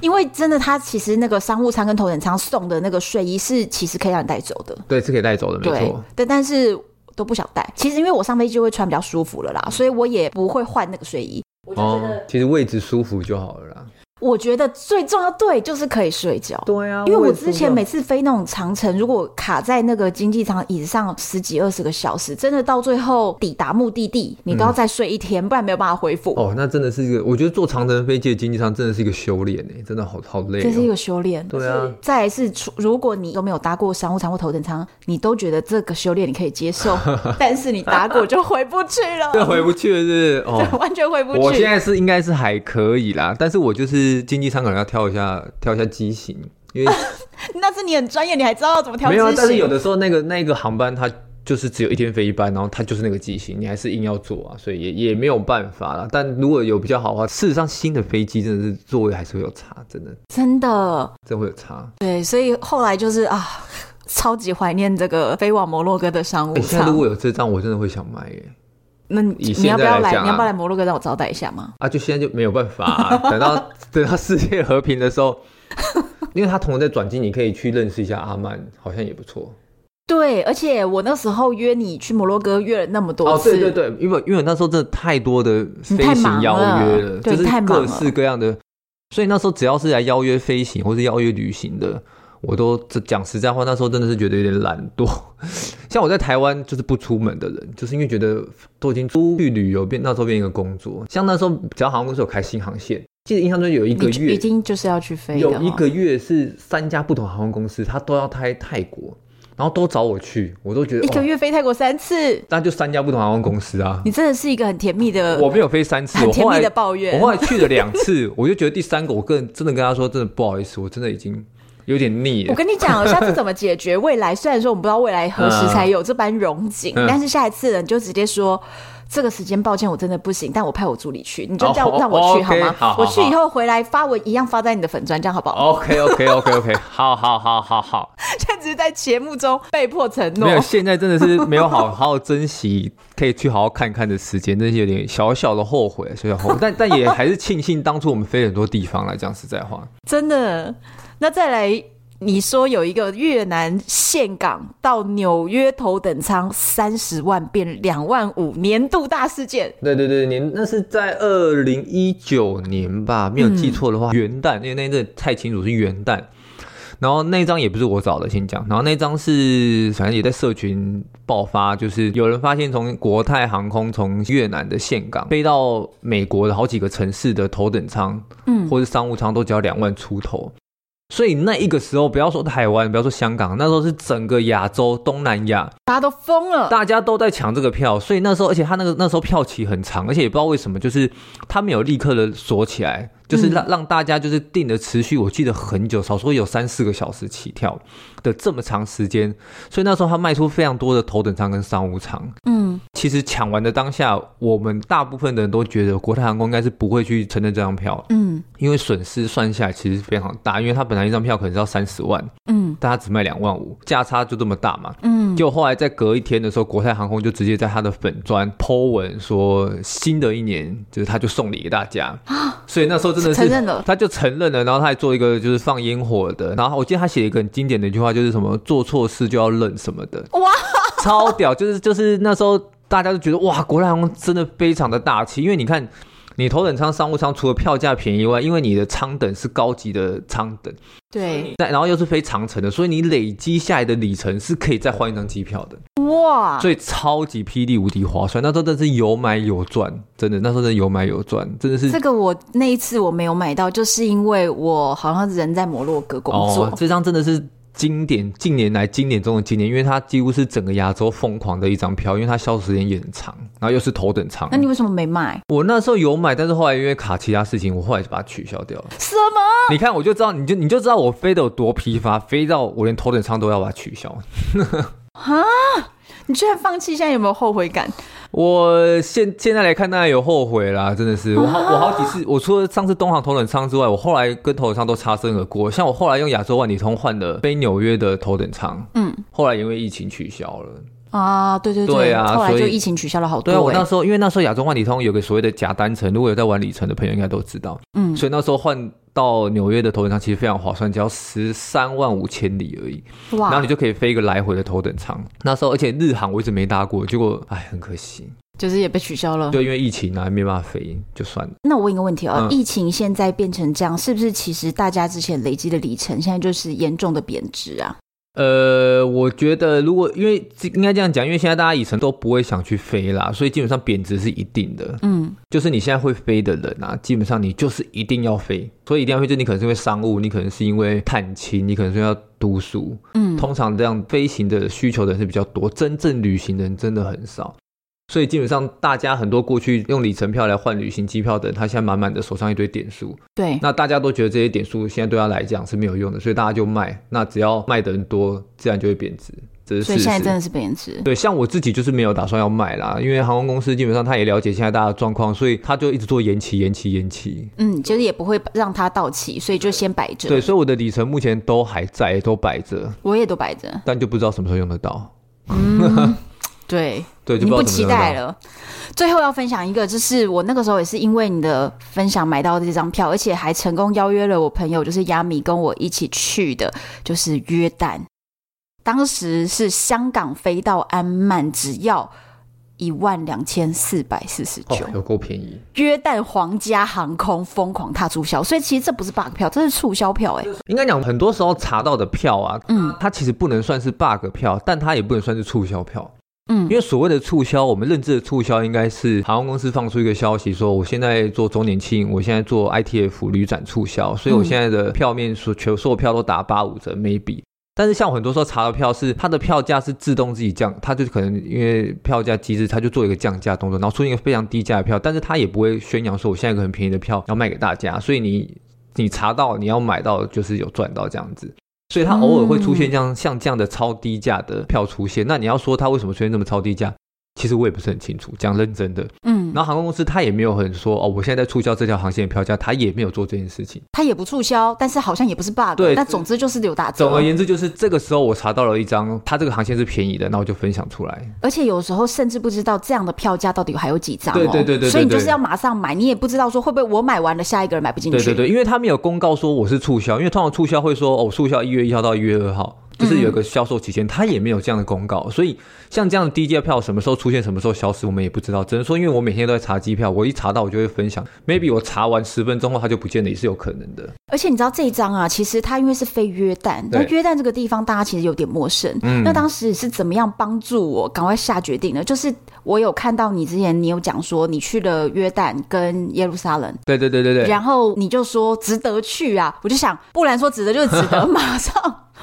因为真的，他其实那个商务舱跟头等舱送的那个睡衣是其实可以让你带走的。对，是可以带走的，没错。对，但是。都不想带，其实因为我上飞机就会穿比较舒服了啦，所以我也不会换那个睡衣。我就觉得、哦、其实位置舒服就好了啦。我觉得最重要对就是可以睡觉。对啊，因为我之前每次飞那种长程，如果卡在那个经济舱椅子上十几二十个小时，真的到最后抵达目的地，你都要再睡一天，嗯、不然没有办法恢复。哦，那真的是一个，我觉得坐长程飞机的经济舱真的是一个修炼哎，真的好好累、哦。这是一个修炼。对啊。再来是，如果你都没有搭过商务舱或头等舱，你都觉得这个修炼你可以接受，但是你搭过就回不去了。这回不去了是，是？哦，完全回不去。我现在是应该是还可以啦，但是我就是经济舱可能要。跳一下，跳一下机型，因为、啊、那是你很专业，你还知道要怎么跳机型。没有，但是有的时候那个那个航班它就是只有一天飞一班，然后它就是那个机型，你还是硬要坐啊，所以也也没有办法了。但如果有比较好的话，事实上新的飞机真的是座位还是会有差，真的，真的，真会有差。对，所以后来就是啊，超级怀念这个飞往摩洛哥的商务舱。现在如果有这张，我真的会想买耶。那你要不要来？你要不要来摩洛哥让我招待一下吗？啊，就现在就没有办法、啊，等到等到世界和平的时候，因为他同时在转机，你可以去认识一下阿曼，好像也不错。对，而且我那时候约你去摩洛哥约了那么多次，哦，对对对，因为因为那时候真的太多的飞行邀约了，了就是各式各样的，所以那时候只要是来邀约飞行或是邀约旅行的。我都讲实在话，那时候真的是觉得有点懒惰。像我在台湾就是不出门的人，就是因为觉得都已经出去旅游，变那时候变一个工作。像那时候，只要航空公司有开新航线，记得印象中有一个月已经就是要去飞，有一个月是三家不同航空公司，他都要开泰国，然后都找我去，我都觉得一个月飞泰国三次，那就三家不同航空公司啊。你真的是一个很甜蜜的，我没有飞三次，很甜蜜的抱怨。我后来去了两次，我就觉得第三个我个人真的跟他说，真的不好意思，我真的已经。有点腻。我跟你讲，下次怎么解决？未来虽然说我们不知道未来何时才有这般荣景，嗯、但是下一次呢，你就直接说这个时间，抱歉，我真的不行，但我派我助理去，你就这样让我去好吗？我去以后回来发文一样发在你的粉专，这样好不好？OK OK OK OK，好好好好好。现在只是在节目中被迫承诺，没有，现在真的是没有好好好珍惜可以去好好看看的时间，真是有点小小的后悔，小小后悔，但但也还是庆幸当初我们飞很多地方来讲实在话，真的。那再来。你说有一个越南岘港到纽约头等舱三十万变两万五年度大事件，对对对，年那是在二零一九年吧，没有记错的话，嗯、元旦，因为那阵太清楚是元旦。然后那张也不是我找的，先讲。然后那张是反正也在社群爆发，就是有人发现从国泰航空从越南的岘港飞到美国的好几个城市的头等舱，嗯，或是商务舱都只要两万出头。所以那一个时候，不要说台湾，不要说香港，那时候是整个亚洲、东南亚，大家都疯了，大家都在抢这个票。所以那时候，而且他那个那时候票期很长，而且也不知道为什么，就是他没有立刻的锁起来。就是让让大家就是定的持续，我记得很久，少说有三四个小时起跳的这么长时间，所以那时候他卖出非常多的头等舱跟商务舱。嗯，其实抢完的当下，我们大部分的人都觉得国泰航空应该是不会去承认这张票。嗯，因为损失算下来其实非常大，因为他本来一张票可能是要三十万，嗯，但他只卖两万五，价差就这么大嘛。嗯，结果后来在隔一天的时候，国泰航空就直接在他的粉专 po 文说，新的一年就是他就送礼给大家。啊所以那时候真的是，承认了，他就承认了，然后他还做一个就是放烟火的，然后我记得他写一个很经典的一句话，就是什么做错事就要认什么的，哇，超屌，就是就是那时候大家都觉得哇，国泰航空真的非常的大气，因为你看。你头等舱、商务舱除了票价便宜外，因为你的舱等是高级的舱等，对，那然后又是飞长程的，所以你累积下来的里程是可以再换一张机票的，哇！所以超级霹雳无敌划算，那时候真的是有买有赚，真的，那时候真的有买有赚，真的是。这个我那一次我没有买到，就是因为我好像人在摩洛哥工作，哦、这张真的是。经典，近年来经典中的经典，因为它几乎是整个亚洲疯狂的一张票，因为它销售时间也很长，然后又是头等舱。那你为什么没买？我那时候有买，但是后来因为卡其他事情，我后来就把它取消掉了。什么？你看，我就知道，你就你就知道我飞的有多疲乏，飞到我连头等舱都要把它取消。哈？你居然放弃，现在有没有后悔感？我现现在来看，当然有后悔啦，真的是我好我好几次，我除了上次东航头等舱之外，我后来跟头等舱都擦身而过。像我后来用亚洲万里通换的飞纽约的头等舱，嗯，后来因为疫情取消了啊，对对对，对啊，后来就疫情取消了好多。对啊，我那时候因为那时候亚洲万里通有个所谓的假单程，如果有在玩里程的朋友应该都知道，嗯，所以那时候换。到纽约的头等舱其实非常划算，只要十三万五千里而已。哇！然后你就可以飞一个来回的头等舱。那时候，而且日航我一直没搭过，结果哎，很可惜，就是也被取消了。就因为疫情啊，没办法飞，就算了。那我问一个问题啊，嗯、疫情现在变成这样，是不是其实大家之前累积的里程，现在就是严重的贬值啊？呃，我觉得如果因为应该这样讲，因为现在大家以前都不会想去飞啦，所以基本上贬值是一定的。嗯，就是你现在会飞的人啊，基本上你就是一定要飞，所以一定要飞，就你可能是因为商务，你可能是因为探亲，你可能是要读书。嗯，通常这样飞行的需求的人是比较多，真正旅行的人真的很少。所以基本上，大家很多过去用里程票来换旅行机票的人，他现在满满的手上一堆点数。对，那大家都觉得这些点数现在对他来讲是没有用的，所以大家就卖。那只要卖的人多，自然就会贬值。所以现在真的是贬值。对，像我自己就是没有打算要卖啦，因为航空公司基本上他也了解现在大家的状况，所以他就一直做延期、延期、延期。嗯，其实也不会让它到期，所以就先摆着。对，所以我的里程目前都还在，都摆着。我也都摆着，但就不知道什么时候用得到。嗯，对对，就不，不期待了。最后要分享一个，就是我那个时候也是因为你的分享买到这张票，而且还成功邀约了我朋友，就是亚米跟我一起去的，就是约旦。当时是香港飞到安曼只要一万两千四百四十九，有够便宜。约旦皇家航空疯狂踏促销，所以其实这不是 bug 票，这是促销票哎。应该讲，很多时候查到的票啊，嗯，它其实不能算是 bug 票，但它也不能算是促销票。嗯，因为所谓的促销，我们认知的促销应该是航空公司放出一个消息说，我现在做周年庆，我现在做 ITF 旅展促销，所以我现在的票面所全所有票都打八五折，maybe。但是像我很多时候查的票是它的票价是自动自己降，它就可能因为票价机制，它就做一个降价动作，然后出现一个非常低价的票，但是它也不会宣扬说我现在有个很便宜的票要卖给大家，所以你你查到你要买到就是有赚到这样子，所以它偶尔会出现这样像这样的超低价的票出现，那你要说它为什么出现这么超低价？其实我也不是很清楚，讲认真的，嗯，然后航空公司他也没有很说哦，我现在在促销这条航线的票价，他也没有做这件事情，他也不促销，但是好像也不是 bug，对，但总之就是有打折。总而言之，就是这个时候我查到了一张，他这个航线是便宜的，那我就分享出来。而且有时候甚至不知道这样的票价到底还有几张，哦，对对对对，对，所以你就是要马上买，你也不知道说会不会我买完了下一个人买不进去。对对对，因为他没有公告说我是促销，因为通常促销会说哦，促销一月一号到一月二号。就是有一个销售期间，他也没有这样的公告，所以像这样的低价票什么时候出现，什么时候消失，我们也不知道。只能说，因为我每天都在查机票，我一查到我就会分享。Maybe 我查完十分钟后，它就不见了，也是有可能的。而且你知道这一张啊，其实它因为是飞约旦，那约旦这个地方大家其实有点陌生。嗯，那当时是怎么样帮助我赶快下决定呢？就是我有看到你之前你有讲说你去了约旦跟耶路撒冷，对对对对对，然后你就说值得去啊，我就想，不然说值得就是值得，马上。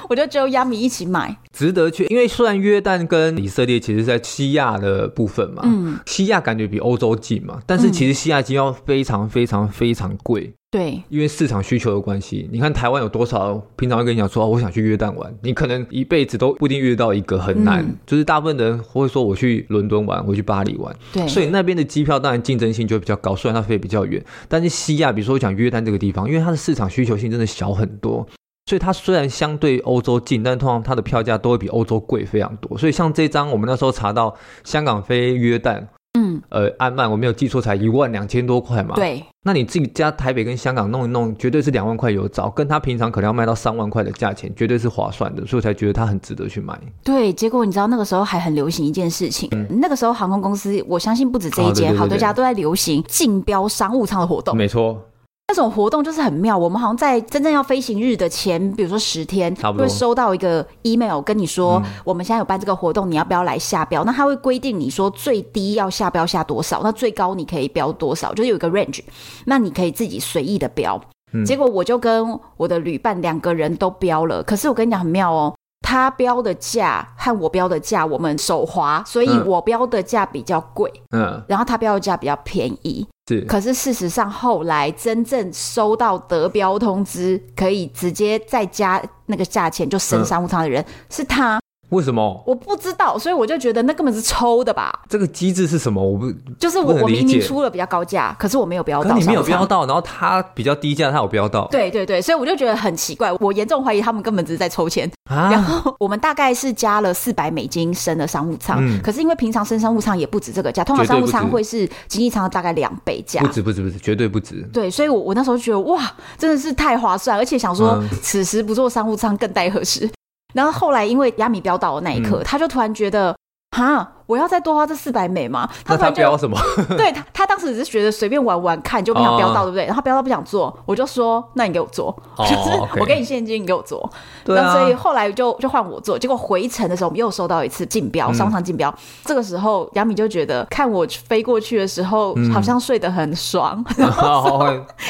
我就只有亚米一起买，值得去。因为虽然约旦跟以色列其实在西亚的部分嘛，嗯，西亚感觉比欧洲近嘛，但是其实西亚机票非常非常非常贵，对，因为市场需求的关系。你看台湾有多少平常会跟你讲说，我想去约旦玩，你可能一辈子都不一定遇到一个，很难。嗯、就是大部分人会说我去伦敦玩，我去巴黎玩，对，所以那边的机票当然竞争性就会比较高，虽然它飞比较远，但是西亚，比如说我讲约旦这个地方，因为它的市场需求性真的小很多。所以它虽然相对欧洲近，但通常它的票价都会比欧洲贵非常多。所以像这张，我们那时候查到香港飞约旦，嗯，呃，安曼我没有记错，才一万两千多块嘛。对。那你自己加台北跟香港弄一弄，绝对是两万块有找，跟他平常可能要卖到三万块的价钱，绝对是划算的。所以我才觉得它很值得去买。对，结果你知道那个时候还很流行一件事情，嗯、那个时候航空公司，我相信不止这一间，好多家都在流行竞标商务舱的活动。没错。那种活动就是很妙，我们好像在真正要飞行日的前，比如说十天，会收到一个 email 跟你说，嗯、我们现在有办这个活动，你要不要来下标？那他会规定你说最低要下标下多少，那最高你可以标多少，就是有一个 range，那你可以自己随意的标。嗯、结果我就跟我的旅伴两个人都标了，可是我跟你讲很妙哦，他标的价和我标的价我们手滑，所以我标的价比较贵，嗯，然后他标的价比较便宜。是，可是事实上，后来真正收到得标通知，可以直接再加那个价钱就升商务舱的人，嗯、是他。为什么？我不知道，所以我就觉得那根本是抽的吧。这个机制是什么？我不就是我我明明出了比较高价，可是我没有标到。你没有标到，然后他比较低价，他有标到。对 对对，所以我就觉得很奇怪，我严重怀疑他们根本只是在抽签。啊、然后我们大概是加了四百美金升的商务舱，嗯、可是因为平常升商务舱也不止这个价，通常商务舱会是经济舱的大概两倍价。不止不止不止，绝对不止。对，所以我我那时候就觉得哇，真的是太划算，而且想说、嗯、此时不做商务舱更待何时。然后后来，因为亚米飙到的那一刻，嗯、他就突然觉得，哈。我要再多花这四百美吗？他他标什么？对他，他当时只是觉得随便玩玩看，就不想标到，对不对？然后标到不想做，我就说，那你给我做，就是我给你现金，你给我做。对啊。所以后来就就换我做，结果回程的时候，我们又收到一次竞标，商场竞标。这个时候，杨米就觉得看我飞过去的时候，好像睡得很爽。然后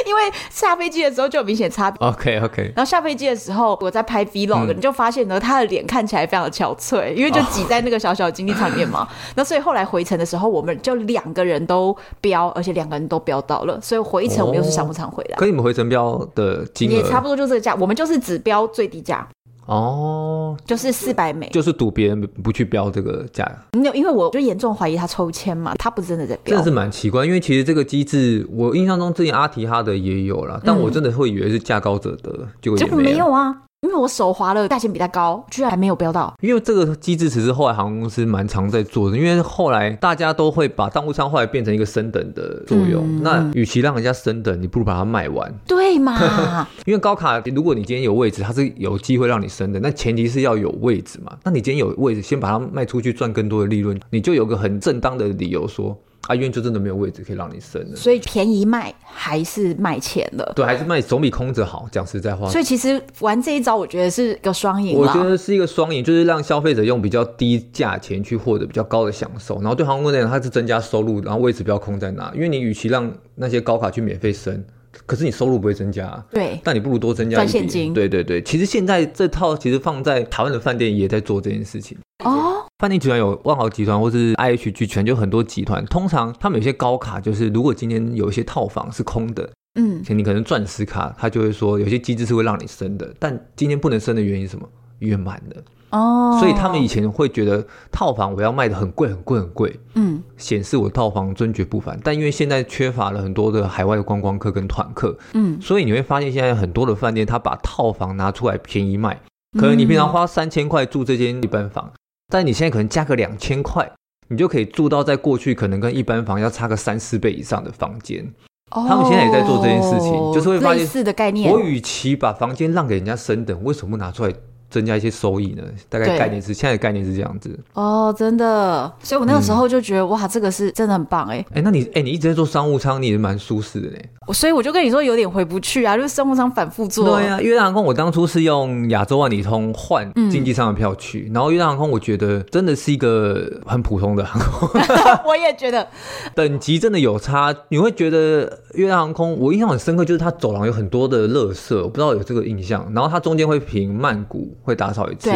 因为下飞机的时候就有明显差别。OK OK。然后下飞机的时候，我在拍 Vlog，你就发现呢，他的脸看起来非常的憔悴，因为就挤在那个小小的经济舱里面嘛。那所以后来回程的时候，我们就两个人都标，而且两个人都标到了，所以回程我们又是商务舱回来。可你们回程标的金额也差不多就这个价，我们就是只标最低价。哦，就是四百美，就是赌别人不去标这个价。没有，因为我就严重怀疑他抽签嘛，他不是真的在标。真的是蛮奇怪，因为其实这个机制，我印象中之前阿提哈的也有啦，但我真的会以为是价高者得，结果没有啊。因为我手滑了，价钱比他高，居然还没有标到。因为这个机制其实后来航空公司蛮常在做的，因为后来大家都会把商务舱后来变成一个升等的作用。嗯、那与其让人家升等，你不如把它卖完，对嘛？因为高卡，如果你今天有位置，它是有机会让你升的，那前提是要有位置嘛。那你今天有位置，先把它卖出去，赚更多的利润，你就有个很正当的理由说。啊，因为就真的没有位置可以让你升了，所以便宜卖还是卖钱的。对，还是卖总比空着好。讲实在话，所以其实玩这一招，我觉得是个双赢。我觉得是一个双赢，就是让消费者用比较低价钱去获得比较高的享受，然后对航空公司来讲，它是增加收入，然后位置不要空在那。因为你与其让那些高卡去免费升，可是你收入不会增加。对，但你不如多增加一笔现金。对对对，其实现在这套其实放在台湾的饭店也在做这件事情。哦。饭店集团有万豪集团或是 IHG 全就很多集团，通常他们有些高卡，就是如果今天有一些套房是空的，嗯，你可能钻石卡，他就会说有些机制是会让你升的，但今天不能升的原因是什么？约满了哦，所以他们以前会觉得套房我要卖的很贵很贵很贵，嗯，显示我套房尊爵不凡。但因为现在缺乏了很多的海外的观光客跟团客，嗯，所以你会发现现在很多的饭店他把套房拿出来便宜卖，可能你平常花三千块住这间一般房。但你现在可能加个两千块，你就可以住到在过去可能跟一般房要差个三四倍以上的房间。哦，他们现在也在做这件事情，就是会发现类似的概念。我与其把房间让给人家升等，为什么不拿出来？增加一些收益呢？大概概念是现在的概念是这样子哦，真的，所以我那个时候就觉得、嗯、哇，这个是真的很棒哎哎，那你哎，你一直在做商务舱，你也蛮舒适的嘞。所以我就跟你说有点回不去啊，就是商务舱反复坐。对啊，越南航空我当初是用亚洲万里通换经济舱的票去，嗯、然后越南航空我觉得真的是一个很普通的航空，我也觉得等级真的有差。你会觉得越南航空我印象很深刻，就是它走廊有很多的垃圾，我不知道有这个印象。然后它中间会停曼谷。会打扫一次，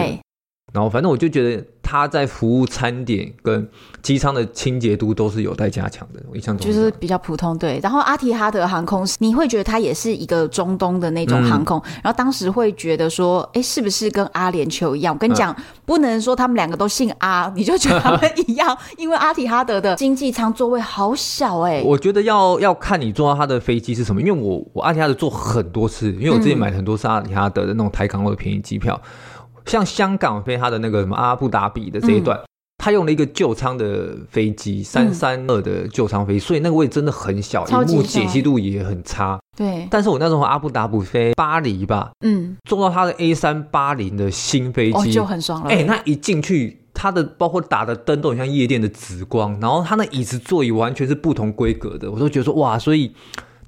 然后反正我就觉得。他在服务餐点跟机舱的清洁度都是有待加强的，我印象中就是比较普通。对，然后阿提哈德航空，你会觉得它也是一个中东的那种航空，嗯、然后当时会觉得说，哎，是不是跟阿联酋一样？我跟你讲，啊、不能说他们两个都姓阿，你就觉得他们一样，因为阿提哈德的经济舱座位好小哎、欸。我觉得要要看你坐到他的飞机是什么，因为我我阿提哈德坐很多次，因为我自己买很多是阿提哈德的那种台港澳的便宜机票。像香港飞他的那个什么阿布达比的这一段，嗯、他用了一个旧舱的飞机，三三二的旧舱飞机，所以那个位置真的很小，萤幕解析度也很差。对，但是我那时候阿布达比飞巴黎吧，嗯，坐到他的 A 三八零的新飞机、哦、就很爽了。哎、欸，那一进去，他的包括打的灯都很像夜店的紫光，然后他那椅子座椅完全是不同规格的，我都觉得说哇，所以。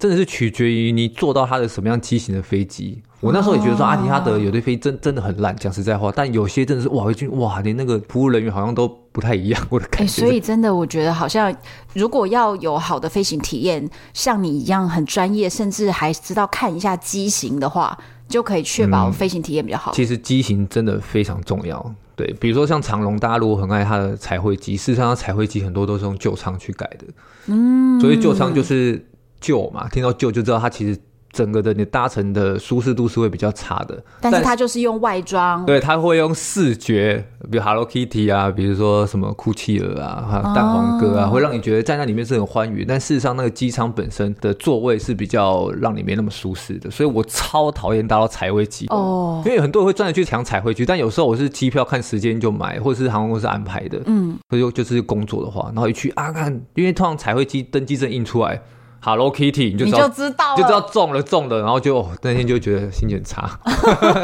真的是取决于你坐到它的什么样机型的飞机。我那时候也觉得说阿提哈德有的飞真真的很烂，讲实在话。但有些真的是哇，一进哇，连那个服务人员好像都不太一样，我的感觉。所以真的，我觉得好像如果要有好的飞行体验，像你一样很专业，甚至还知道看一下机型的话，就可以确保飞行体验比较好。其实机型真的非常重要。对，比如说像长龙，大家如果很爱它的彩绘机，事实上它彩绘机很多都是用旧仓去改的。嗯，所以旧仓就是。旧嘛，听到旧就知道它其实整个的你搭乘的舒适度是会比较差的。但是它就是用外装，对，它会用视觉，比如 Hello Kitty 啊，比如说什么酷企鹅啊，还有蛋黄哥啊，哦、会让你觉得在那里面是很欢愉。但事实上，那个机舱本身的座位是比较让你没那么舒适的。所以我超讨厌搭到彩绘机哦，因为很多人会专门去抢彩绘机，但有时候我是机票看时间就买，或者是航空公司安排的，嗯，所以就是工作的话，然后一去啊看，因为通常彩绘机登机证印出来。Hello Kitty，你就知道，你就知道，就知道中了中了，然后就那天就觉得心情很差。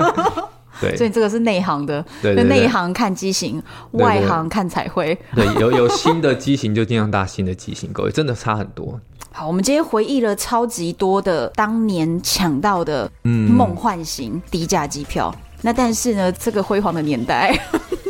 对，所以这个是内行的，对，内行看机型，外行看彩绘。对，有有新的机型就尽量搭新的机型，各位真的差很多。好，我们今天回忆了超级多的当年抢到的梦幻型低价机票。嗯、那但是呢，这个辉煌的年代。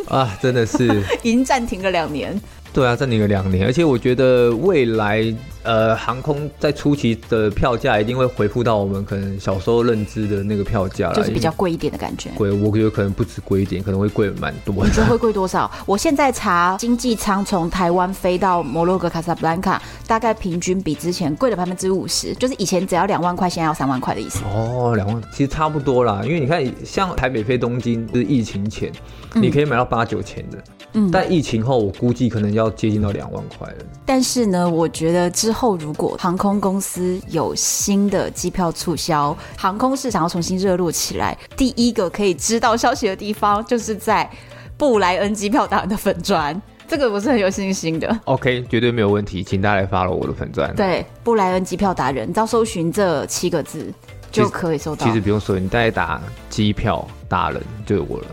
啊，真的是 已经暂停了两年。对啊，暂停了两年，而且我觉得未来呃，航空在初期的票价一定会回复到我们可能小时候认知的那个票价，就是比较贵一点的感觉。贵，我觉得可能不止贵一点，可能会贵蛮多。你觉得会贵多少？我现在查经济舱从台湾飞到摩洛哥卡萨布兰卡，大概平均比之前贵了百分之五十，就是以前只要两万块，现在要三万块的意思。哦，两万其实差不多啦，因为你看像台北飞东京，就是疫情前，嗯、你可以买到八九千的。嗯，但疫情后，我估计可能要接近到两万块了。但是呢，我觉得之后如果航空公司有新的机票促销，航空市场要重新热络起来，第一个可以知道消息的地方，就是在布莱恩机票达人的粉砖。这个我是很有信心的。OK，绝对没有问题，请大家来 follow 我的粉钻。对，布莱恩机票达人，你只要搜寻这七个字就可以搜到。其实不用搜，你大概打机票达人就有我了。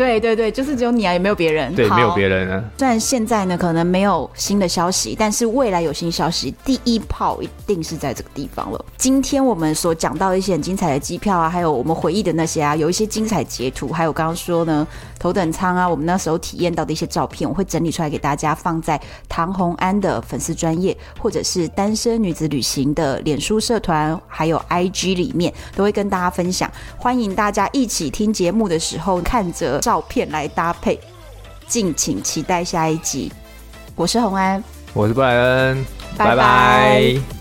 对对对，就是只有你啊，也没有别人。对，没有别人啊。虽然现在呢，可能没有新的消息，但是未来有新消息，第一炮一定是在这个地方了。今天我们所讲到一些很精彩的机票啊，还有我们回忆的那些啊，有一些精彩截图，还有刚刚说呢，头等舱啊，我们那时候体验到的一些照片，我会整理出来给大家，放在唐红安的粉丝专业，或者是单身女子旅行的脸书社团，还有 IG 里面，都会跟大家分享。欢迎大家一起听节目的时候看着。照片来搭配，敬请期待下一集。我是红安，我是布莱恩，拜拜。拜拜。